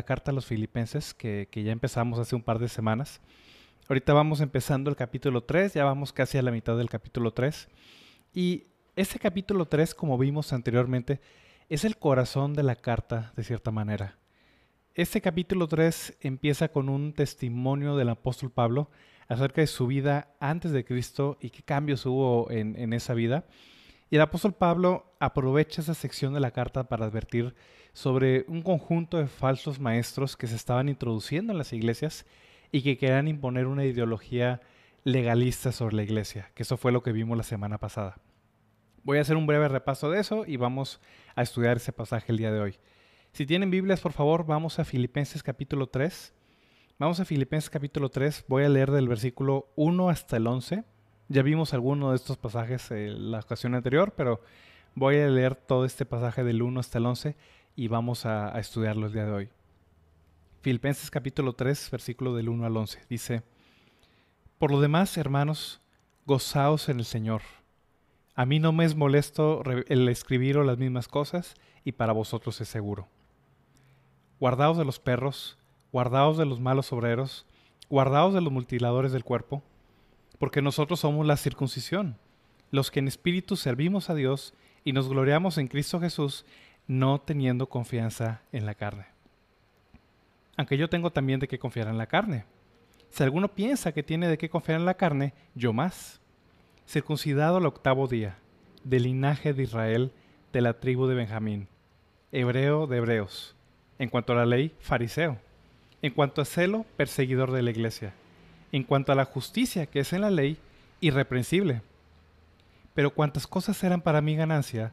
La carta a los filipenses que, ya empezamos hace un par de semanas. Ahorita vamos empezando el capítulo 3, ya vamos casi a la mitad del capítulo 3. Y ese capítulo 3, como vimos anteriormente, es el corazón de la carta de cierta manera. Este capítulo 3 empieza con un testimonio del apóstol Pablo acerca de su vida antes de Cristo y qué cambios hubo en esa vida. Y el apóstol Pablo aprovecha esa sección de la carta para advertir sobre un conjunto de falsos maestros que se estaban introduciendo en las iglesias y que querían imponer una ideología legalista sobre la iglesia, que eso fue lo que vimos la semana pasada. Voy a hacer un breve repaso de eso y vamos a estudiar ese pasaje el día de hoy. Si tienen Biblias, por favor, vamos a Filipenses capítulo 3. Vamos a Filipenses capítulo 3, voy a leer del versículo 1 hasta el 11. Ya vimos alguno de estos pasajes en la ocasión anterior, pero voy a leer todo este pasaje del 1 hasta el 11 y vamos a, estudiarlo el día de hoy. Filipenses capítulo 3, versículo del 1 al 11. Dice, Por lo demás, hermanos, gozaos en el Señor. A mí no me es molesto el escribiros las mismas cosas y para vosotros es seguro. Guardaos de los perros, guardaos de los malos obreros, guardaos de los mutiladores del cuerpo, porque nosotros somos la circuncisión, los que en espíritu servimos a Dios y nos gloriamos en Cristo Jesús no teniendo confianza en la carne. Aunque yo tengo también de qué confiar en la carne. Si alguno piensa que tiene de qué confiar en la carne, yo más. Circuncidado al octavo día, del linaje de Israel, de la tribu de Benjamín, hebreo de hebreos, en cuanto a la ley, fariseo, en cuanto a celo, perseguidor de la iglesia, en cuanto a la justicia que es en la ley, irreprensible. Pero cuantas cosas eran para mi ganancia,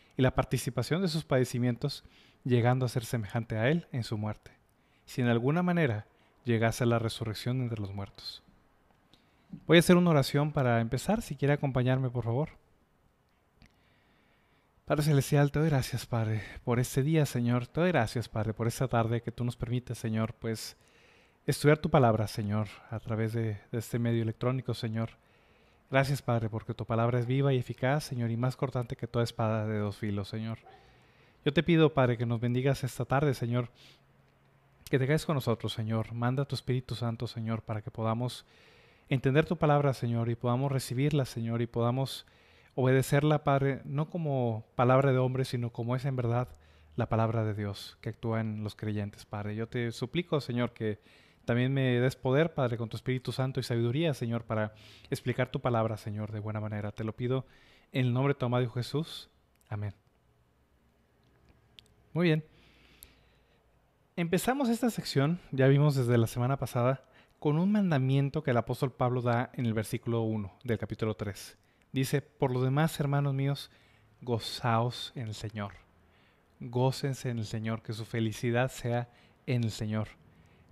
la participación de sus padecimientos, llegando a ser semejante a Él en su muerte, si en alguna manera llegase a la resurrección entre los muertos. Voy a hacer una oración para empezar, si quiere acompañarme, por favor. Padre Celestial, te doy gracias, Padre, por este día, Señor. Te doy gracias, Padre, por esta tarde que tú nos permites, Señor, pues estudiar tu palabra, Señor, a través de, de este medio electrónico, Señor. Gracias, Padre, porque tu palabra es viva y eficaz, Señor, y más cortante que toda espada de dos filos, Señor. Yo te pido, Padre, que nos bendigas esta tarde, Señor, que te quedes con nosotros, Señor. Manda tu Espíritu Santo, Señor, para que podamos entender tu palabra, Señor, y podamos recibirla, Señor, y podamos obedecerla, Padre, no como palabra de hombre, sino como es en verdad la palabra de Dios que actúa en los creyentes, Padre. Yo te suplico, Señor, que también me des poder, Padre, con tu Espíritu Santo y sabiduría, Señor, para explicar tu palabra, Señor, de buena manera. Te lo pido en el nombre de tu amado Jesús. Amén. Muy bien. Empezamos esta sección, ya vimos desde la semana pasada, con un mandamiento que el apóstol Pablo da en el versículo 1 del capítulo 3. Dice, por lo demás, hermanos míos, gozaos en el Señor. Gócense en el Señor, que su felicidad sea en el Señor.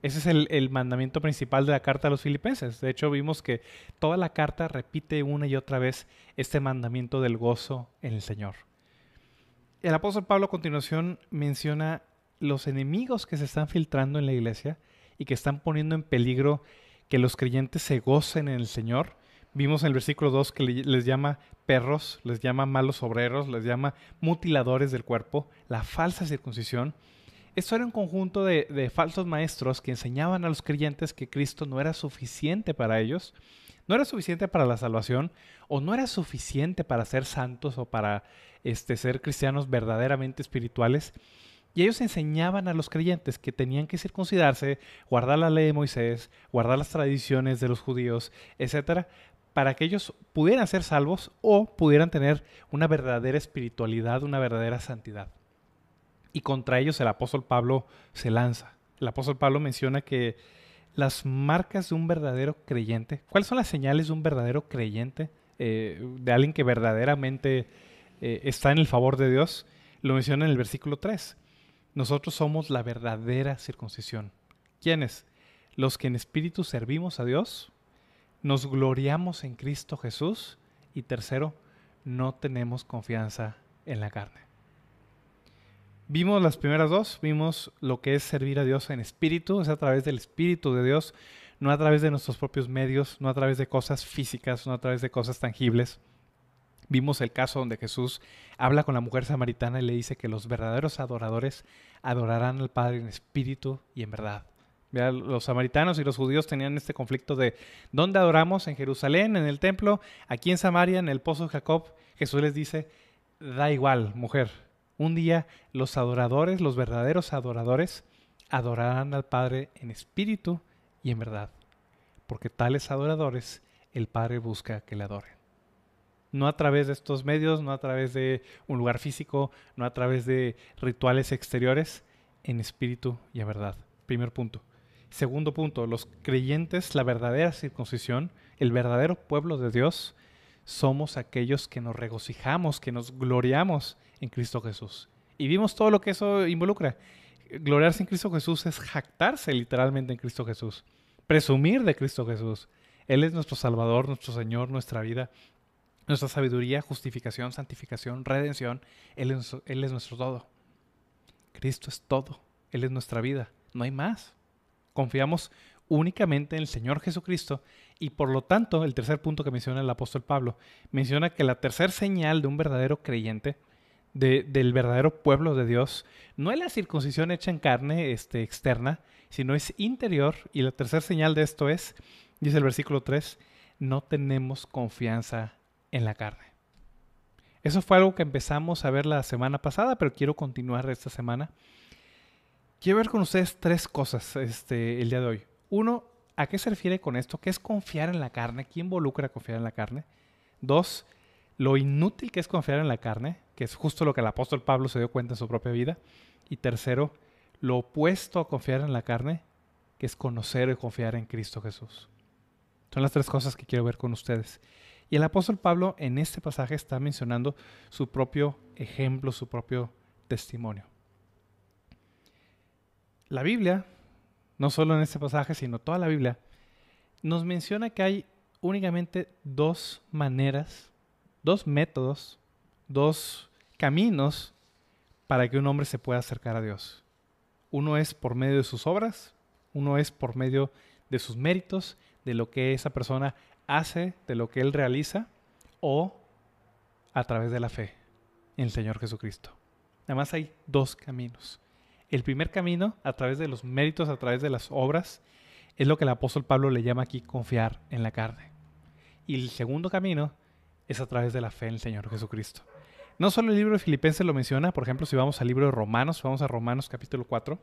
Ese es el, mandamiento principal de la carta a los filipenses. De hecho, vimos que toda la carta repite una y otra vez este mandamiento del gozo en el Señor. El apóstol Pablo a continuación menciona los enemigos que se están filtrando en la iglesia y que están poniendo en peligro que los creyentes se gocen en el Señor. Vimos en el versículo 2 que les llama perros, les llama malos obreros, les llama mutiladores del cuerpo, la falsa circuncisión esto era un conjunto de, falsos maestros que enseñaban a los creyentes que Cristo no era suficiente para ellos, no era suficiente para la salvación, o no era suficiente para ser santos o para este, ser cristianos verdaderamente espirituales, Y ellos enseñaban a los creyentes que tenían que circuncidarse, guardar la ley de Moisés, guardar las tradiciones de los judíos, etcétera, para que ellos pudieran ser salvos o pudieran tener una verdadera espiritualidad, una verdadera santidad. Y contra ellos el apóstol Pablo se lanza. El apóstol Pablo menciona que las marcas de un verdadero creyente, ¿cuáles son las señales de un verdadero creyente? Eh, de alguien que verdaderamente eh, está en el favor de Dios, lo menciona en el versículo 3. Nosotros somos la verdadera circuncisión. ¿Quiénes? Los que en espíritu servimos a Dios, nos gloriamos en Cristo Jesús y tercero, no tenemos confianza en la carne. Vimos las primeras dos, vimos lo que es servir a Dios en espíritu, es a través del espíritu de Dios, no a través de nuestros propios medios, no a través de cosas físicas, no a través de cosas tangibles. Vimos el caso donde Jesús habla con la mujer samaritana y le dice que los verdaderos adoradores adorarán al Padre en espíritu y en verdad. Los samaritanos y los judíos tenían este conflicto de ¿dónde adoramos? En Jerusalén, en el templo, aquí en Samaria, en el pozo de Jacob. Jesús les dice, da igual, mujer. Un día los adoradores, los verdaderos adoradores, adorarán al Padre en espíritu y en verdad. Porque tales adoradores el Padre busca que le adoren no a través de estos medios, no a través de un lugar físico, no a través de rituales exteriores, en espíritu y en verdad. Primer punto. Segundo punto, los creyentes, la verdadera circuncisión, el verdadero pueblo de Dios, somos aquellos que nos regocijamos, que nos gloriamos en Cristo Jesús. Y vimos todo lo que eso involucra. Gloriarse en Cristo Jesús es jactarse literalmente en Cristo Jesús, presumir de Cristo Jesús. Él es nuestro Salvador, nuestro Señor, nuestra vida nuestra sabiduría, justificación, santificación, redención. Él es, Él es nuestro todo. Cristo es todo. Él es nuestra vida. No hay más. Confiamos únicamente en el Señor Jesucristo y por lo tanto, el tercer punto que menciona el apóstol Pablo, menciona que la tercera señal de un verdadero creyente, del verdadero pueblo de Dios, no es la circuncisión hecha en carne este, externa, sino es interior y la tercera señal de esto es, dice el versículo 3, no tenemos confianza en la carne. Eso fue algo que empezamos a ver la semana pasada, pero quiero continuar esta semana. Quiero ver con ustedes tres cosas este, el día de hoy. Uno, ¿a qué se refiere con esto? ¿Qué es confiar en la carne? ¿Qué involucra confiar en la carne? Dos, lo inútil que es confiar en la carne, que es justo lo que el apóstol Pablo se dio cuenta en su propia vida. Y tercero, lo opuesto a confiar en la carne, que es conocer y confiar en Cristo Jesús. Son las tres cosas que quiero ver con ustedes. Y el apóstol Pablo en este pasaje está mencionando su propio ejemplo, su propio testimonio. La Biblia, no solo en este pasaje, sino toda la Biblia, nos menciona que hay únicamente dos maneras, dos métodos, dos caminos para que un hombre se pueda acercar a Dios. Uno es por medio de sus obras, uno es por medio de sus méritos, de lo que esa persona hace de lo que Él realiza o a través de la fe en el Señor Jesucristo. Además hay dos caminos. El primer camino, a través de los méritos, a través de las obras, es lo que el apóstol Pablo le llama aquí confiar en la carne. Y el segundo camino es a través de la fe en el Señor Jesucristo. No solo el libro de Filipenses lo menciona, por ejemplo, si vamos al libro de Romanos, vamos a Romanos capítulo 4.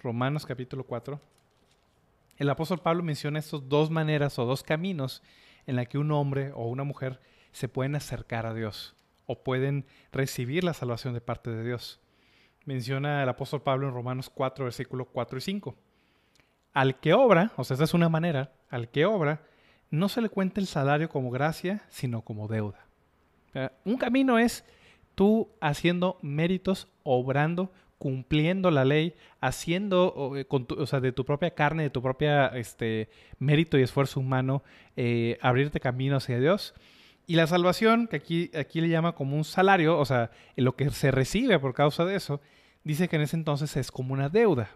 Romanos capítulo 4. El apóstol Pablo menciona estas dos maneras o dos caminos en la que un hombre o una mujer se pueden acercar a Dios o pueden recibir la salvación de parte de Dios. Menciona el apóstol Pablo en Romanos 4, versículos 4 y 5. Al que obra, o sea, esa es una manera, al que obra, no se le cuenta el salario como gracia, sino como deuda. Un camino es tú haciendo méritos, obrando cumpliendo la ley, haciendo eh, o sea, de tu propia carne, de tu propia este, mérito y esfuerzo humano, eh, abrirte camino hacia Dios. Y la salvación, que aquí, aquí le llama como un salario, o sea, lo que se recibe por causa de eso, dice que en ese entonces es como una deuda.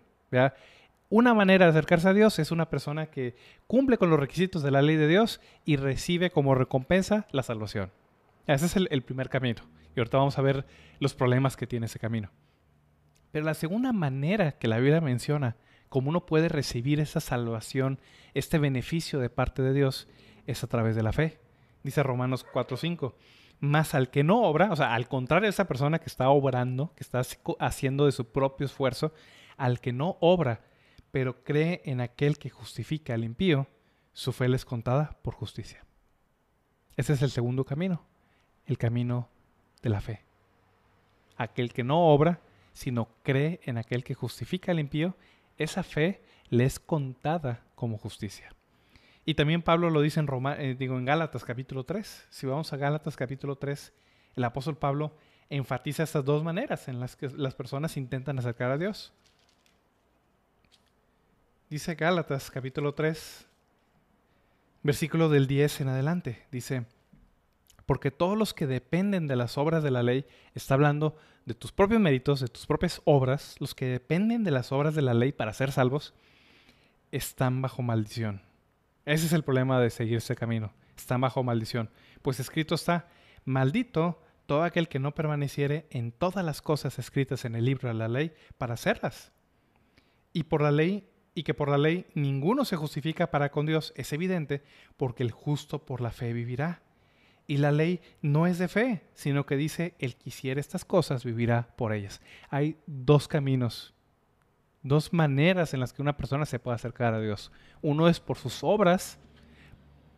Una manera de acercarse a Dios es una persona que cumple con los requisitos de la ley de Dios y recibe como recompensa la salvación. Ese es el primer camino. Y ahorita vamos a ver los problemas que tiene ese camino. Pero la segunda manera que la Biblia menciona, como uno puede recibir esa salvación, este beneficio de parte de Dios, es a través de la fe. Dice Romanos 4:5, Más al que no obra, o sea, al contrario de esa persona que está obrando, que está haciendo de su propio esfuerzo, al que no obra, pero cree en aquel que justifica al impío, su fe le es contada por justicia. Ese es el segundo camino, el camino de la fe. Aquel que no obra, sino cree en aquel que justifica al impío, esa fe le es contada como justicia. Y también Pablo lo dice en, Roma, eh, digo, en Gálatas capítulo 3. Si vamos a Gálatas capítulo 3, el apóstol Pablo enfatiza estas dos maneras en las que las personas intentan acercar a Dios. Dice Gálatas capítulo 3, versículo del 10 en adelante. Dice, porque todos los que dependen de las obras de la ley, está hablando de tus propios méritos, de tus propias obras, los que dependen de las obras de la ley para ser salvos, están bajo maldición. Ese es el problema de seguir ese camino. Están bajo maldición. Pues escrito está, maldito todo aquel que no permaneciere en todas las cosas escritas en el libro de la ley para hacerlas. Y por la ley y que por la ley ninguno se justifica para con Dios es evidente, porque el justo por la fe vivirá. Y la ley no es de fe, sino que dice, el que hiciera estas cosas vivirá por ellas. Hay dos caminos, dos maneras en las que una persona se puede acercar a Dios. Uno es por sus obras,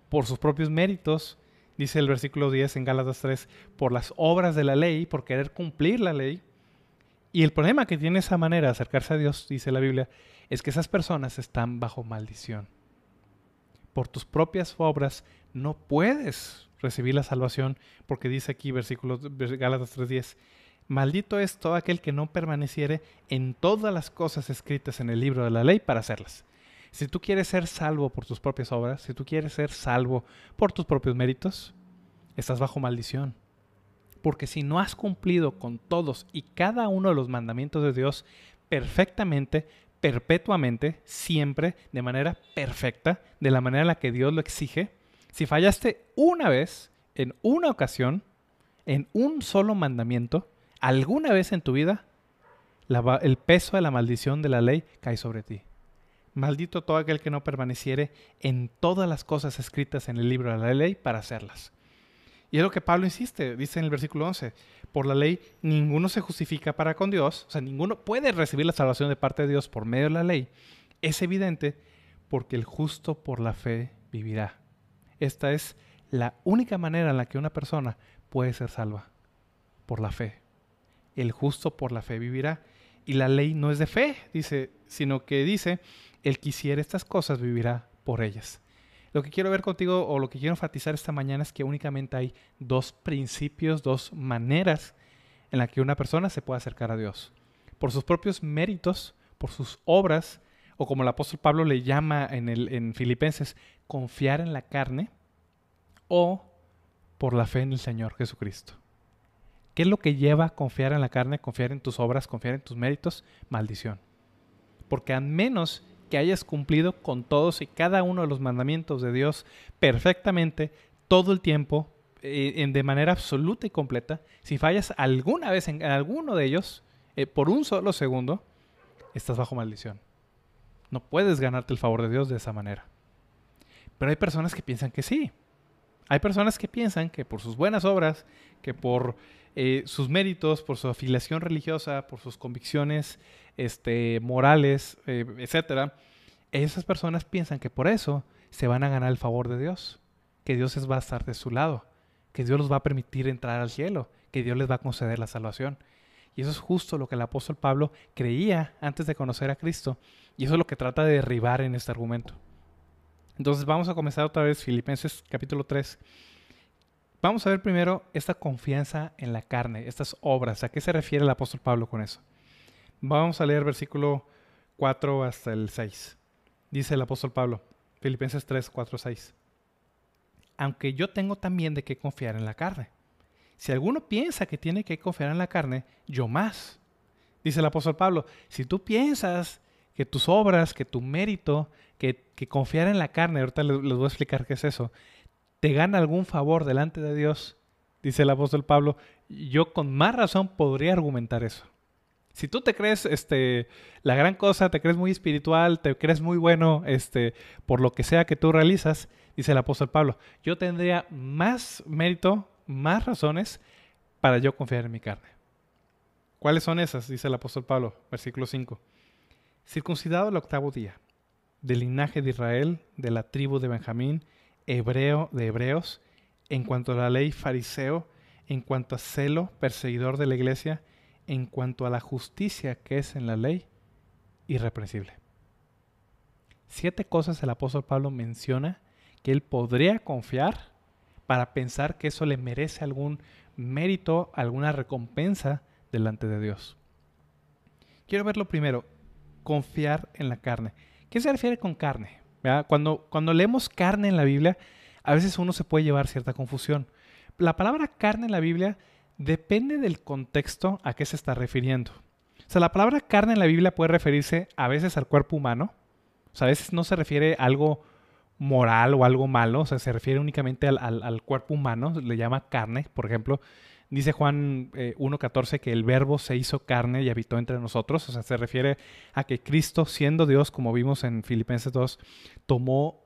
por sus propios méritos, dice el versículo 10 en Gálatas 3, por las obras de la ley, por querer cumplir la ley. Y el problema que tiene esa manera de acercarse a Dios, dice la Biblia, es que esas personas están bajo maldición. Por tus propias obras no puedes recibir la salvación, porque dice aquí versículo Gálatas 3:10, maldito es todo aquel que no permaneciere en todas las cosas escritas en el libro de la ley para hacerlas. Si tú quieres ser salvo por tus propias obras, si tú quieres ser salvo por tus propios méritos, estás bajo maldición. Porque si no has cumplido con todos y cada uno de los mandamientos de Dios perfectamente, perpetuamente, siempre, de manera perfecta, de la manera en la que Dios lo exige, si fallaste una vez, en una ocasión, en un solo mandamiento, alguna vez en tu vida, el peso de la maldición de la ley cae sobre ti. Maldito todo aquel que no permaneciere en todas las cosas escritas en el libro de la ley para hacerlas. Y es lo que Pablo insiste, dice en el versículo 11, por la ley ninguno se justifica para con Dios, o sea, ninguno puede recibir la salvación de parte de Dios por medio de la ley. Es evidente porque el justo por la fe vivirá. Esta es la única manera en la que una persona puede ser salva, por la fe. El justo por la fe vivirá. Y la ley no es de fe, dice, sino que dice, el que hiciera estas cosas vivirá por ellas. Lo que quiero ver contigo o lo que quiero enfatizar esta mañana es que únicamente hay dos principios, dos maneras en las que una persona se puede acercar a Dios. Por sus propios méritos, por sus obras, o como el apóstol Pablo le llama en, el, en Filipenses, confiar en la carne, o por la fe en el Señor Jesucristo. ¿Qué es lo que lleva confiar en la carne, confiar en tus obras, confiar en tus méritos? Maldición. Porque al menos que hayas cumplido con todos y cada uno de los mandamientos de Dios perfectamente, todo el tiempo, eh, en de manera absoluta y completa, si fallas alguna vez en, alguno de ellos, eh, por un solo segundo, estás bajo maldición. No puedes ganarte el favor de Dios de esa manera. Pero hay personas que piensan que sí. Hay personas que piensan que por sus buenas obras, que por eh, sus méritos, por su afiliación religiosa, por sus convicciones este, morales, eh, etcétera, esas personas piensan que por eso se van a ganar el favor de Dios, que Dios va a estar de su lado, que Dios los va a permitir entrar al cielo, que Dios les va a conceder la salvación. Y eso es justo lo que el apóstol Pablo creía antes de conocer a Cristo. Y eso es lo que trata de derribar en este argumento. Entonces vamos a comenzar otra vez Filipenses capítulo 3 Vamos a ver primero esta confianza en la carne, estas obras. ¿A qué se refiere el apóstol Pablo con eso? Vamos a leer versículo 4 hasta el 6. Dice el apóstol Pablo, Filipenses 3, 4, 6. Aunque yo tengo también de qué confiar en la carne. Si alguno piensa que tiene que confiar en la carne, yo más. Dice el apóstol Pablo, si tú piensas que tus obras, que tu mérito, que, confiar en la carne, ahorita les voy a explicar qué es eso, te gana algún favor delante de Dios, dice el apóstol Pablo, yo con más razón podría argumentar eso. Si tú te crees este, la gran cosa, te crees muy espiritual, te crees muy bueno este, por lo que sea que tú realizas, dice el apóstol Pablo, yo tendría más mérito, más razones para yo confiar en mi carne. ¿Cuáles son esas? Dice el apóstol Pablo, versículo 5. Circuncidado el octavo día, del linaje de Israel, de la tribu de Benjamín, hebreo de hebreos, en cuanto a la ley fariseo, en cuanto a celo, perseguidor de la iglesia, en cuanto a la justicia que es en la ley, irreprensible. Siete cosas el apóstol Pablo menciona que él podría confiar para pensar que eso le merece algún mérito, alguna recompensa delante de Dios. Quiero verlo primero, confiar en la carne. ¿Qué se refiere con carne? Cuando, cuando leemos carne en la Biblia, a veces uno se puede llevar cierta confusión. La palabra carne en la Biblia depende del contexto a qué se está refiriendo. O sea, la palabra carne en la Biblia puede referirse a veces al cuerpo humano, o sea, a veces no se refiere a algo moral o algo malo, o sea, se refiere únicamente al, cuerpo humano, le llama carne, por ejemplo. Dice Juan 1.14 eh, que el verbo se hizo carne y habitó entre nosotros, o sea, se refiere a que Cristo, siendo Dios, como vimos en Filipenses 2, tomó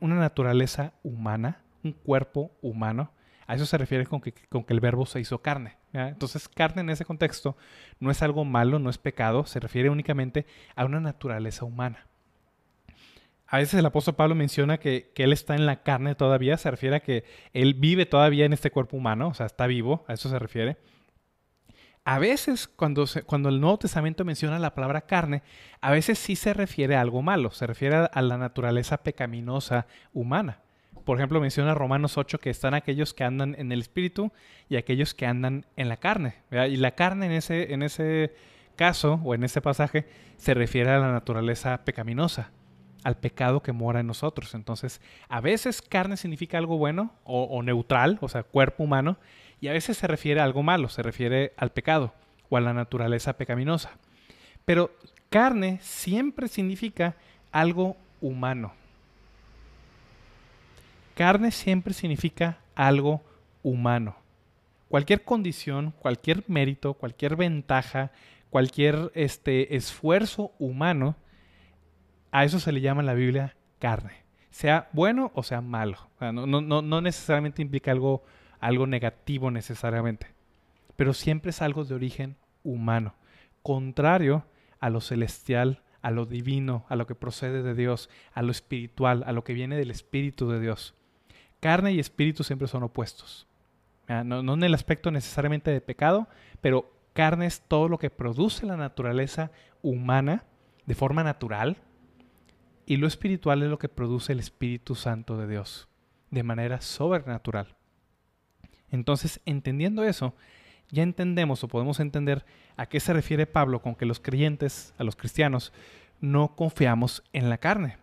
una naturaleza humana, un cuerpo humano. A eso se refiere con que, el verbo se hizo carne. Entonces, carne en ese contexto no es algo malo, no es pecado, se refiere únicamente a una naturaleza humana. A veces el apóstol Pablo menciona que, él está en la carne todavía, se refiere a que él vive todavía en este cuerpo humano, o sea, está vivo, a eso se refiere. A veces cuando el Nuevo Testamento menciona la palabra carne, a veces sí se refiere a algo malo, se refiere a la naturaleza pecaminosa humana. Por ejemplo, menciona Romanos 8 que están aquellos que andan en el espíritu y aquellos que andan en la carne. Y la carne en ese, en ese caso o en ese pasaje se refiere a la naturaleza pecaminosa al pecado que mora en nosotros. Entonces, a veces carne significa algo bueno o, neutral, o sea, cuerpo humano, y a veces se refiere a algo malo, se refiere al pecado o a la naturaleza pecaminosa. Pero carne siempre significa algo humano. Carne siempre significa algo humano. Cualquier condición, cualquier mérito, cualquier ventaja, cualquier este, esfuerzo humano a eso se le llama en la Biblia carne, sea bueno o sea malo. no, no, no, necesariamente implica algo, algo negativo necesariamente, pero siempre es algo de origen humano, contrario a lo celestial, a lo divino, a lo que procede de Dios, a lo espiritual, a lo que viene del Espíritu de Dios. Carne y espíritu siempre son opuestos. No, no en el aspecto necesariamente de pecado, pero carne es todo lo que produce la naturaleza humana de forma natural, y lo espiritual es lo que produce el Espíritu Santo de Dios, de manera sobrenatural. Entonces, entendiendo eso, ya entendemos o podemos entender a qué se refiere Pablo con que los creyentes, a los cristianos, no confiamos en la carne.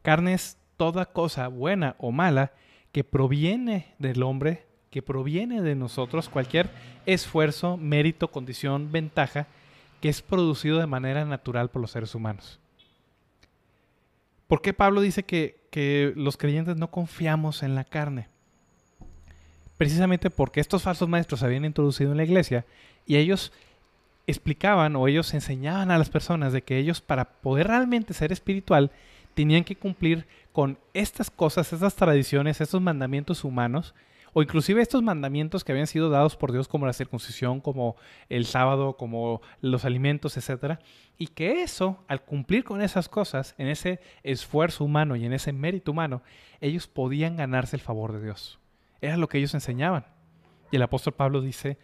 Carne es toda cosa buena o mala que proviene del hombre, que proviene de nosotros, cualquier esfuerzo, mérito, condición, ventaja que es producido de manera natural por los seres humanos. ¿Por qué Pablo dice que, los creyentes no confiamos en la carne? Precisamente porque estos falsos maestros se habían introducido en la iglesia y ellos explicaban o ellos enseñaban a las personas de que ellos para poder realmente ser espiritual tenían que cumplir con estas cosas, estas tradiciones, estos mandamientos humanos o inclusive estos mandamientos que habían sido dados por Dios como la circuncisión, como el sábado, como los alimentos, etc. Y que eso, al cumplir con esas cosas, en ese esfuerzo humano y en ese mérito humano, ellos podían ganarse el favor de Dios. Era lo que ellos enseñaban. Y el apóstol Pablo dice,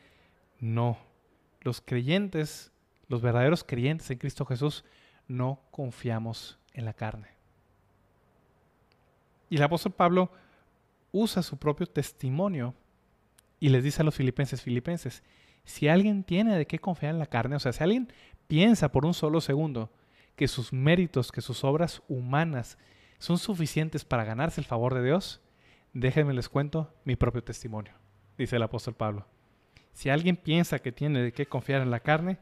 no, los creyentes, los verdaderos creyentes en Cristo Jesús, no confiamos en la carne. Y el apóstol Pablo usa su propio testimonio y les dice a los filipenses, filipenses, si alguien tiene de qué confiar en la carne, o sea, si alguien piensa por un solo segundo que sus méritos, que sus obras humanas son suficientes para ganarse el favor de Dios, déjenme les cuento mi propio testimonio, dice el apóstol Pablo. Si alguien piensa que tiene de qué confiar en la carne,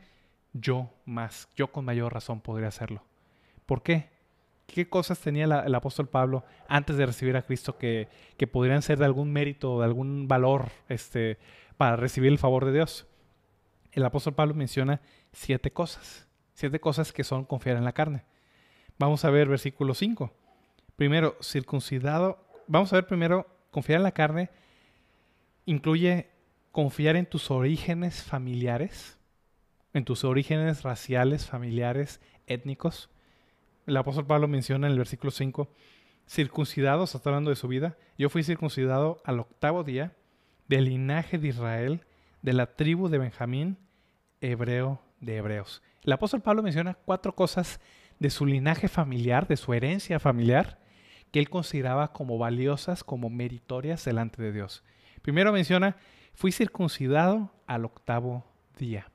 yo más, yo con mayor razón podría hacerlo. ¿Por qué? Qué cosas tenía el apóstol Pablo antes de recibir a Cristo que, podrían ser de algún mérito, de algún valor este, para recibir el favor de Dios. El apóstol Pablo menciona siete cosas, siete cosas que son confiar en la carne. Vamos a ver versículo 5. Primero, circuncidado. Vamos a ver primero confiar en la carne incluye confiar en tus orígenes familiares, en tus orígenes raciales, familiares, étnicos. El apóstol Pablo menciona en el versículo 5, circuncidados, está hablando de su vida, yo fui circuncidado al octavo día del linaje de Israel, de la tribu de Benjamín, hebreo de hebreos. El apóstol Pablo menciona cuatro cosas de su linaje familiar, de su herencia familiar, que él consideraba como valiosas, como meritorias delante de Dios. Primero menciona, fui circuncidado al octavo día.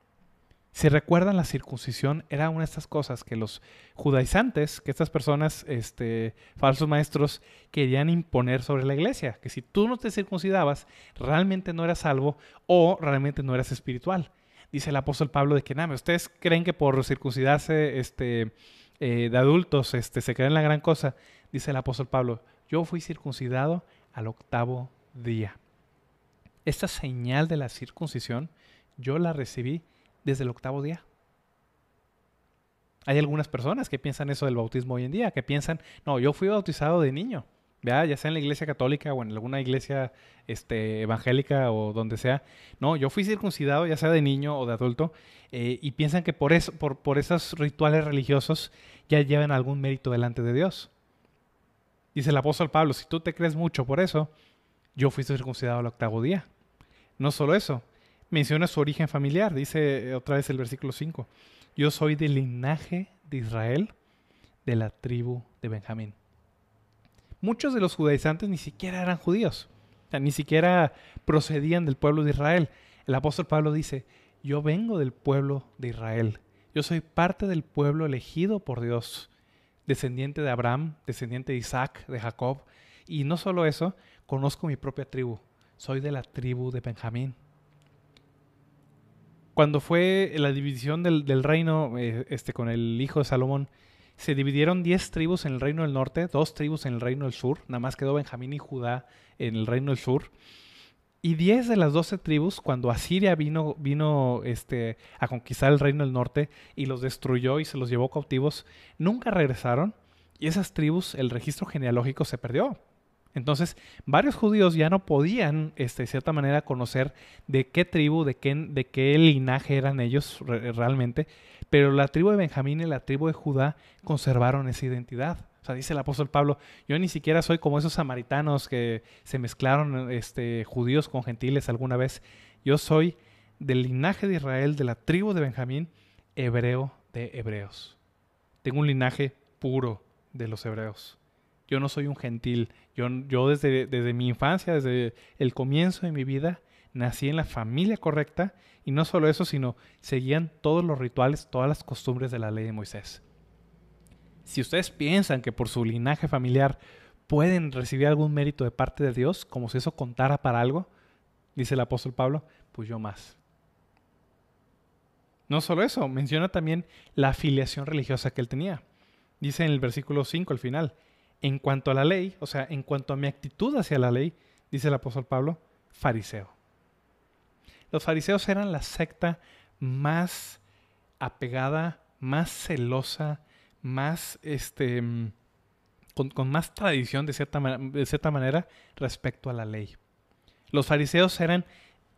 Si recuerdan, la circuncisión era una de estas cosas que los judaizantes, que estas personas, este, falsos maestros, querían imponer sobre la iglesia. Que si tú no te circuncidabas, realmente no eras salvo o realmente no eras espiritual. Dice el apóstol Pablo de que, nada, ustedes creen que por circuncidarse este, eh, de adultos este, se creen la gran cosa. Dice el apóstol Pablo, yo fui circuncidado al octavo día. Esta señal de la circuncisión yo la recibí desde el octavo día. Hay algunas personas que piensan eso del bautismo hoy en día, que piensan, no, yo fui bautizado de niño, ya sea en la iglesia católica o en alguna iglesia este, evangélica o donde sea. No, yo fui circuncidado, ya sea de niño o de adulto, eh, y piensan que por, eso, por, por esos rituales religiosos ya llevan algún mérito delante de Dios. Dice el apóstol Pablo, si tú te crees mucho por eso, yo fui circuncidado al octavo día. No solo eso, menciona su origen familiar. Dice otra vez el versículo 5. Yo soy del linaje de Israel, de la tribu de Benjamín. Muchos de los judaizantes ni siquiera eran judíos, ni siquiera procedían del pueblo de Israel. El apóstol Pablo dice, yo vengo del pueblo de Israel, yo soy parte del pueblo elegido por Dios, descendiente de Abraham, descendiente de Isaac, de Jacob, y no solo eso, conozco mi propia tribu, soy de la tribu de Benjamín cuando fue la división del, reino eh, este, con el hijo de Salomón, se dividieron 10 tribus en el reino del norte, dos tribus en el reino del sur, nada más quedó Benjamín y Judá en el reino del sur. Y 10 de las 12 tribus, cuando Asiria vino, vino este, a conquistar el reino del norte y los destruyó y se los llevó cautivos, nunca regresaron. Y esas tribus, el registro genealógico se perdió. Entonces, varios judíos ya no podían, este, de cierta manera, conocer de qué tribu, de qué, de qué linaje eran ellos realmente, pero la tribu de Benjamín y la tribu de Judá conservaron esa identidad. O sea, dice el apóstol Pablo, yo ni siquiera soy como esos samaritanos que se mezclaron este, judíos con gentiles alguna vez. Yo soy del linaje de Israel, de la tribu de Benjamín, hebreo de hebreos. Tengo un linaje puro de los hebreos. Yo no soy un gentil. Yo, yo desde, desde mi infancia, desde el comienzo de mi vida, nací en la familia correcta y no solo eso, sino seguían todos los rituales, todas las costumbres de la ley de Moisés. Si ustedes piensan que por su linaje familiar pueden recibir algún mérito de parte de Dios, como si eso contara para algo, dice el apóstol Pablo, pues yo más. No solo eso, menciona también la afiliación religiosa que él tenía. Dice en el versículo 5 al final, en cuanto a la ley, o sea, en cuanto a mi actitud hacia la ley, dice el apóstol Pablo, fariseo. Los fariseos eran la secta más apegada, más celosa, más, este, mm, con, más tradición de cierta, de cierta manera respecto a la ley. Los fariseos eran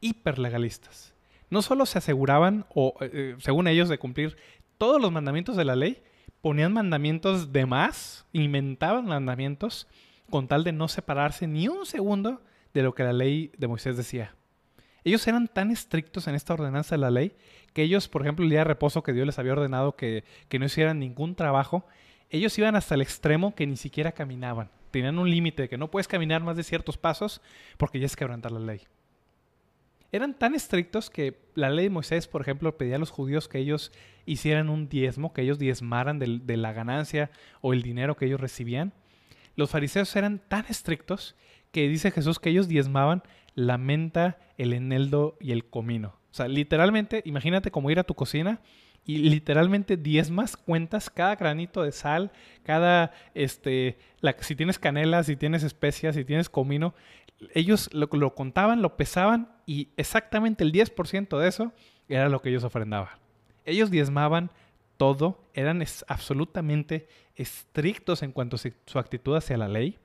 hiperlegalistas. No solo se aseguraban, o eh, eh, según ellos, de cumplir todos los mandamientos de la ley, ponían mandamientos de más, inventaban mandamientos con tal de no separarse ni un segundo de lo que la ley de Moisés decía. Ellos eran tan estrictos en esta ordenanza de la ley que ellos, por ejemplo, el día de reposo que Dios les había ordenado que, no hicieran ningún trabajo, ellos iban hasta el extremo que ni siquiera caminaban. Tenían un límite de que no puedes caminar más de ciertos pasos porque ya es quebrantar la ley eran tan estrictos que la ley de Moisés, por ejemplo, pedía a los judíos que ellos hicieran un diezmo, que ellos diezmaran de, la ganancia o el dinero que ellos recibían. Los fariseos eran tan estrictos que dice Jesús que ellos diezmaban la menta, el eneldo y el comino. O sea, literalmente, imagínate como ir a tu cocina y literalmente diezmas, cuentas cada granito de sal, cada, este, si tienes canela, si tienes especias, si tienes comino, ellos lo, lo contaban, lo pesaban y exactamente el 10% de eso era lo que ellos ofrendaban. Ellos diezmaban todo, eran absolutamente estrictos en cuanto a su actitud hacia la ley.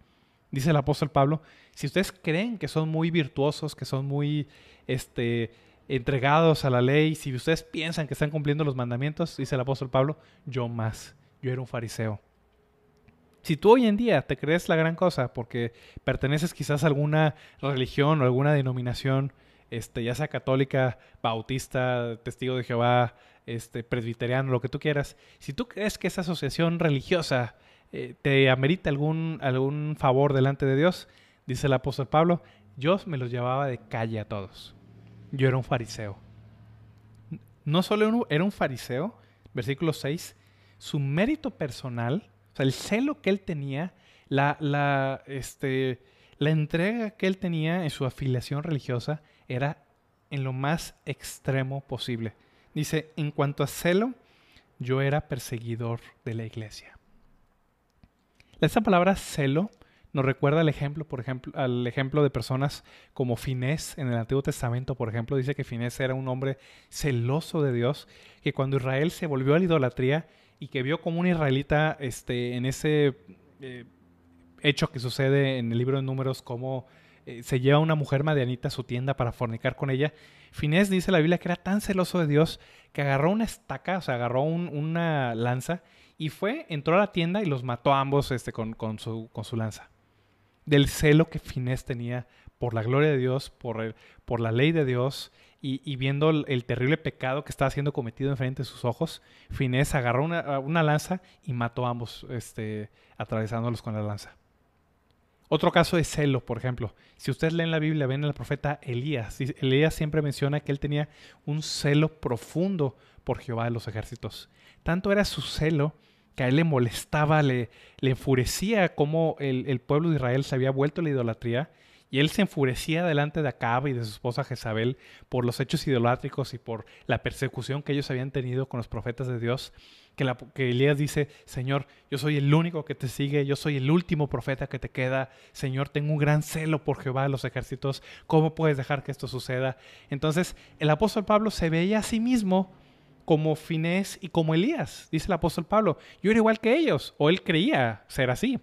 Dice el apóstol Pablo, si ustedes creen que son muy virtuosos, que son muy este, entregados a la ley, si ustedes piensan que están cumpliendo los mandamientos, dice el apóstol Pablo, yo más, yo era un fariseo. Si tú hoy en día te crees la gran cosa porque perteneces quizás a alguna religión o alguna denominación, este, ya sea católica, bautista, testigo de Jehová, este, presbiteriano, lo que tú quieras, si tú crees que esa asociación religiosa eh, te amerita algún, algún favor delante de Dios, dice el apóstol Pablo, yo me los llevaba de calle a todos. Yo era un fariseo. No solo era un fariseo, versículo 6, su mérito personal o sea, el celo que él tenía, la, la, este, la entrega que él tenía en su afiliación religiosa era en lo más extremo posible. Dice, en cuanto a celo, yo era perseguidor de la iglesia. Esta palabra celo nos recuerda al ejemplo, por ejemplo, al ejemplo de personas como Finés en el Antiguo Testamento, por ejemplo, dice que Finés era un hombre celoso de Dios, que cuando Israel se volvió a la idolatría, y que vio como un israelita este, en ese eh, hecho que sucede en el libro de números, como eh, se lleva una mujer madianita a su tienda para fornicar con ella. Finés dice la Biblia que era tan celoso de Dios que agarró una estaca, o sea, agarró una lanza y fue, entró a la tienda y los mató a ambos este, con, su, con su lanza. Del celo que Finés tenía por la gloria de Dios, por, por la ley de Dios y, viendo el, terrible pecado que estaba siendo cometido enfrente de sus ojos, Finés agarró una, lanza y mató a ambos, este, atravesándolos con la lanza. Otro caso de celo, por ejemplo. Si ustedes leen la Biblia, ven al profeta Elías. Elías siempre menciona que él tenía un celo profundo por Jehová de los ejércitos. Tanto era su celo que a él le molestaba, le, enfurecía cómo el, pueblo de Israel se había vuelto a la idolatría y él se enfurecía delante de Acab y de su esposa Jezabel por los hechos idolátricos y por la persecución que ellos habían tenido con los profetas de Dios. Que, Elías dice, Señor, yo soy el único que te sigue, yo soy el último profeta que te queda, Señor, tengo un gran celo por Jehová de los ejércitos, ¿cómo puedes dejar que esto suceda? Entonces, el apóstol Pablo se veía a sí mismo como Finés y como Elías, dice el apóstol Pablo, yo era igual que ellos, o él creía ser así.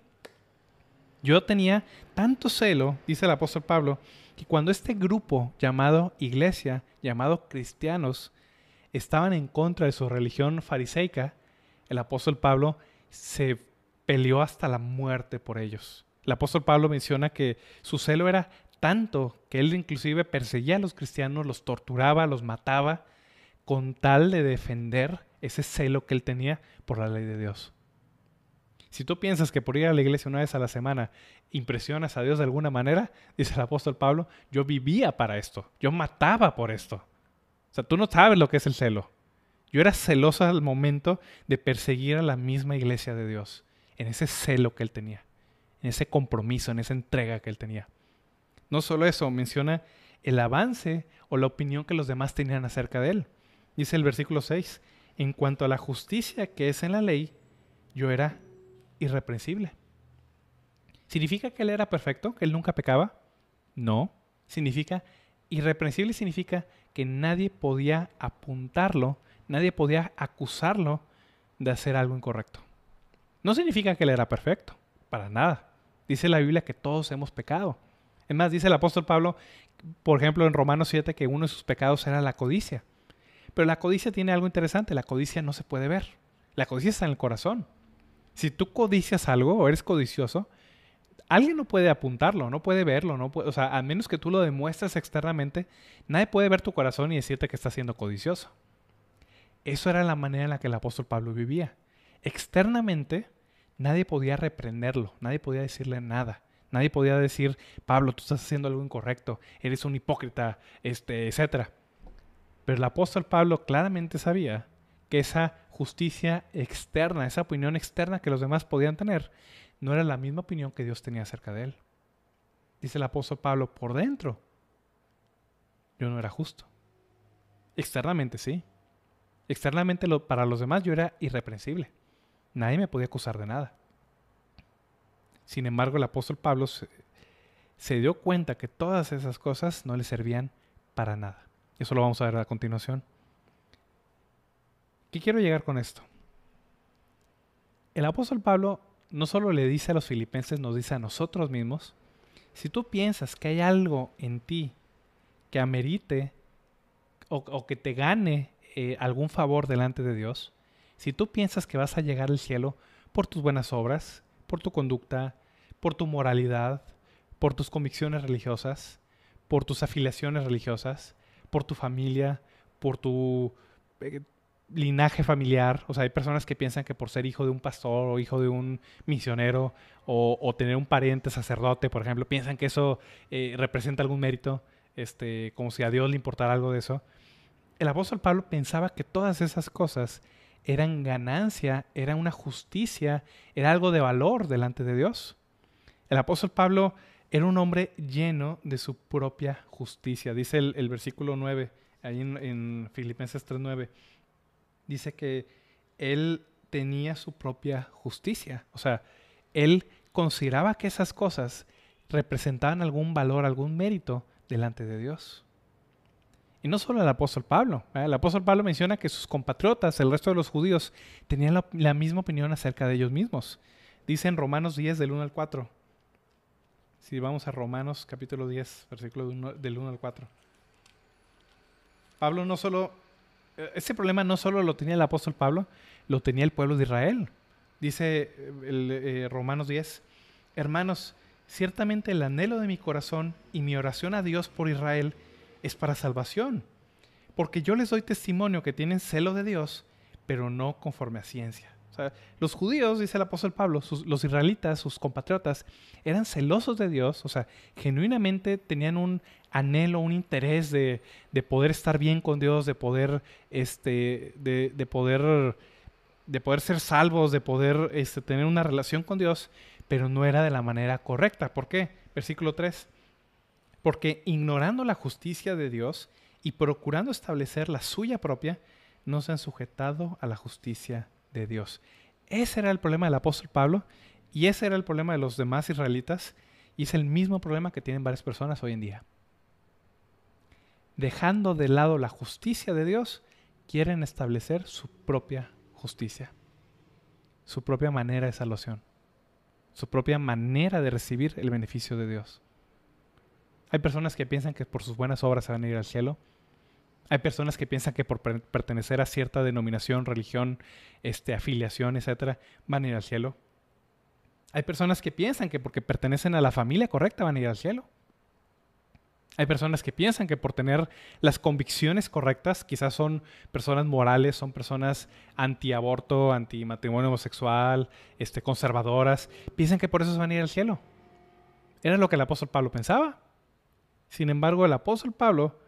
Yo tenía tanto celo, dice el apóstol Pablo, que cuando este grupo llamado iglesia, llamado cristianos, estaban en contra de su religión fariseica, el apóstol Pablo se peleó hasta la muerte por ellos. El apóstol Pablo menciona que su celo era tanto que él inclusive perseguía a los cristianos, los torturaba, los mataba, con tal de defender ese celo que él tenía por la ley de Dios. Si tú piensas que por ir a la iglesia una vez a la semana impresionas a Dios de alguna manera, dice el apóstol Pablo, yo vivía para esto, yo mataba por esto. O sea, tú no sabes lo que es el celo. Yo era celoso al momento de perseguir a la misma iglesia de Dios, en ese celo que él tenía, en ese compromiso, en esa entrega que él tenía. No solo eso, menciona el avance o la opinión que los demás tenían acerca de él. Dice el versículo 6, en cuanto a la justicia que es en la ley, yo era irreprensible. ¿Significa que él era perfecto? ¿Que él nunca pecaba? No. Significa, irreprensible significa que nadie podía apuntarlo, nadie podía acusarlo de hacer algo incorrecto. No significa que él era perfecto, para nada. Dice la Biblia que todos hemos pecado. Es más, dice el apóstol Pablo, por ejemplo, en Romanos 7, que uno de sus pecados era la codicia. Pero la codicia tiene algo interesante, la codicia no se puede ver. La codicia está en el corazón. Si tú codicias algo o eres codicioso, alguien no puede apuntarlo, no puede verlo, no puede, o sea, a menos que tú lo demuestres externamente, nadie puede ver tu corazón y decirte que estás siendo codicioso. Eso era la manera en la que el apóstol Pablo vivía. Externamente, nadie podía reprenderlo, nadie podía decirle nada. Nadie podía decir, Pablo, tú estás haciendo algo incorrecto, eres un hipócrita, este, etc. Pero el apóstol Pablo claramente sabía que esa justicia externa, esa opinión externa que los demás podían tener, no era la misma opinión que Dios tenía acerca de él. Dice el apóstol Pablo, por dentro, yo no era justo. Externamente sí. Externamente para los demás yo era irreprensible. Nadie me podía acusar de nada. Sin embargo, el apóstol Pablo se, se dio cuenta que todas esas cosas no le servían para nada. Eso lo vamos a ver a continuación. ¿Qué quiero llegar con esto? El apóstol Pablo no solo le dice a los filipenses, nos dice a nosotros mismos, si tú piensas que hay algo en ti que amerite o, que te gane eh, algún favor delante de Dios, si tú piensas que vas a llegar al cielo por tus buenas obras, por tu conducta, por tu moralidad, por tus convicciones religiosas, por tus afiliaciones religiosas, por tu familia, por tu eh, linaje familiar. O sea, hay personas que piensan que por ser hijo de un pastor o hijo de un misionero o, tener un pariente sacerdote, por ejemplo, piensan que eso eh, representa algún mérito, este, como si a Dios le importara algo de eso. El apóstol Pablo pensaba que todas esas cosas eran ganancia, era una justicia, era algo de valor delante de Dios. El apóstol Pablo era un hombre lleno de su propia justicia. Dice el, versículo 9, ahí en, en Filipenses 3.9 dice que él tenía su propia justicia. O sea, él consideraba que esas cosas representaban algún valor, algún mérito delante de Dios. Y no solo el apóstol Pablo. El apóstol Pablo menciona que sus compatriotas, el resto de los judíos, tenían la, misma opinión acerca de ellos mismos. Dice en Romanos 10, del 1 al 4. Si vamos a Romanos capítulo 10, versículo del 1 al 4. Pablo no solo ese problema no solo lo tenía el apóstol Pablo, lo tenía el pueblo de Israel. Dice eh, el, eh, Romanos 10, hermanos, ciertamente el anhelo de mi corazón y mi oración a Dios por Israel es para salvación, porque yo les doy testimonio que tienen celo de Dios, pero no conforme a ciencia. Los judíos, dice el apóstol Pablo, los israelitas, sus compatriotas, eran celosos de Dios, o sea, genuinamente tenían un anhelo, un interés de, poder estar bien con Dios, de poder, este, de, poder, de poder ser salvos, de poder este, tener una relación con Dios, pero no era de la manera correcta. ¿Por qué? Versículo 3. Porque ignorando la justicia de Dios y procurando establecer la suya propia, no se han sujetado a la justicia de Dios. Ese era el problema del apóstol Pablo y ese era el problema de los demás israelitas y es el mismo problema que tienen varias personas hoy en día. Dejando de lado la justicia de Dios, quieren establecer su propia justicia, su propia manera de salvación, su propia manera de recibir el beneficio de Dios. Hay personas que piensan que por sus buenas obras se van a ir al cielo hay personas que piensan que por pertenecer a cierta denominación, religión, este, afiliación, etcétera, van a ir al cielo. Hay personas que piensan que porque pertenecen a la familia correcta van a ir al cielo. Hay personas que piensan que por tener las convicciones correctas, quizás son personas morales, son personas anti-aborto, anti-matrimonio homosexual, este, conservadoras, piensan que por eso van a ir al cielo. Era lo que el apóstol Pablo pensaba. Sin embargo, el apóstol Pablo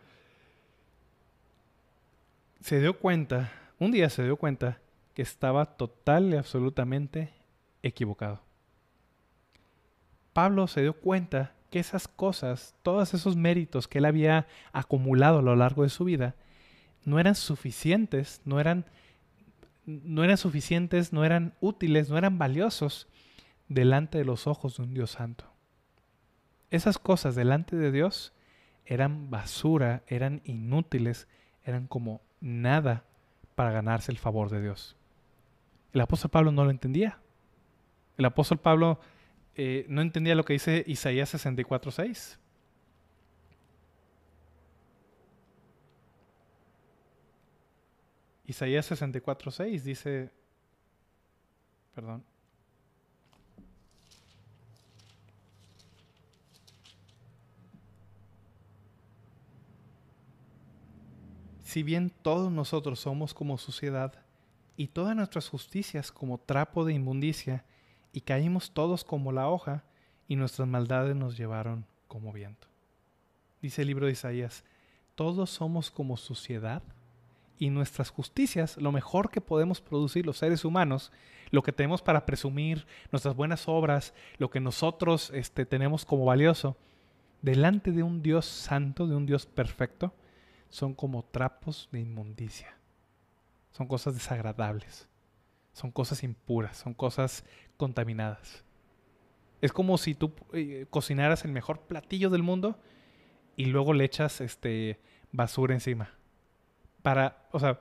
se dio cuenta, un día se dio cuenta que estaba total y absolutamente equivocado. Pablo se dio cuenta que esas cosas, todos esos méritos que él había acumulado a lo largo de su vida, no eran suficientes, no eran, no eran suficientes, no eran útiles, no eran valiosos delante de los ojos de un Dios santo. Esas cosas delante de Dios eran basura, eran inútiles, eran como nada para ganarse el favor de Dios. El apóstol Pablo no lo entendía. El apóstol Pablo eh, no entendía lo que dice Isaías 64.6. Isaías 64.6 dice, perdón, Si bien todos nosotros somos como suciedad, y todas nuestras justicias como trapo de inmundicia, y caímos todos como la hoja, y nuestras maldades nos llevaron como viento. Dice el libro de Isaías, todos somos como suciedad, y nuestras justicias, lo mejor que podemos producir los seres humanos, lo que tenemos para presumir, nuestras buenas obras, lo que nosotros este, tenemos como valioso, delante de un Dios santo, de un Dios perfecto, son como trapos de inmundicia. Son cosas desagradables. Son cosas impuras. Son cosas contaminadas. Es como si tú eh, cocinaras el mejor platillo del mundo y luego le echas este, basura encima. Para, o sea,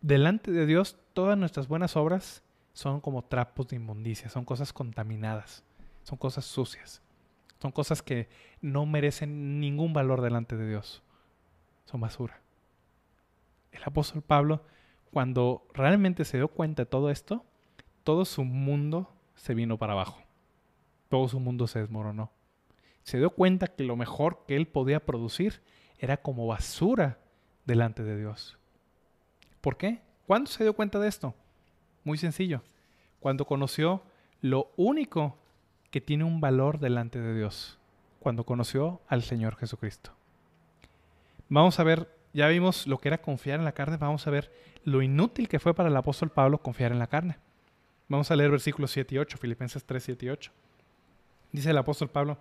delante de Dios, todas nuestras buenas obras son como trapos de inmundicia, son cosas contaminadas, son cosas sucias, son cosas que no merecen ningún valor delante de Dios, son basura. El apóstol Pablo, cuando realmente se dio cuenta de todo esto, todo su mundo se vino para abajo, todo su mundo se desmoronó. Se dio cuenta que lo mejor que él podía producir era como basura delante de Dios. ¿Por qué? ¿Cuándo se dio cuenta de esto? Muy sencillo. Cuando conoció lo único que tiene un valor delante de Dios. Cuando conoció al Señor Jesucristo. Vamos a ver, ya vimos lo que era confiar en la carne, vamos a ver lo inútil que fue para el apóstol Pablo confiar en la carne. Vamos a leer versículos 7 y 8, Filipenses 3, 7 y 8. Dice el apóstol Pablo,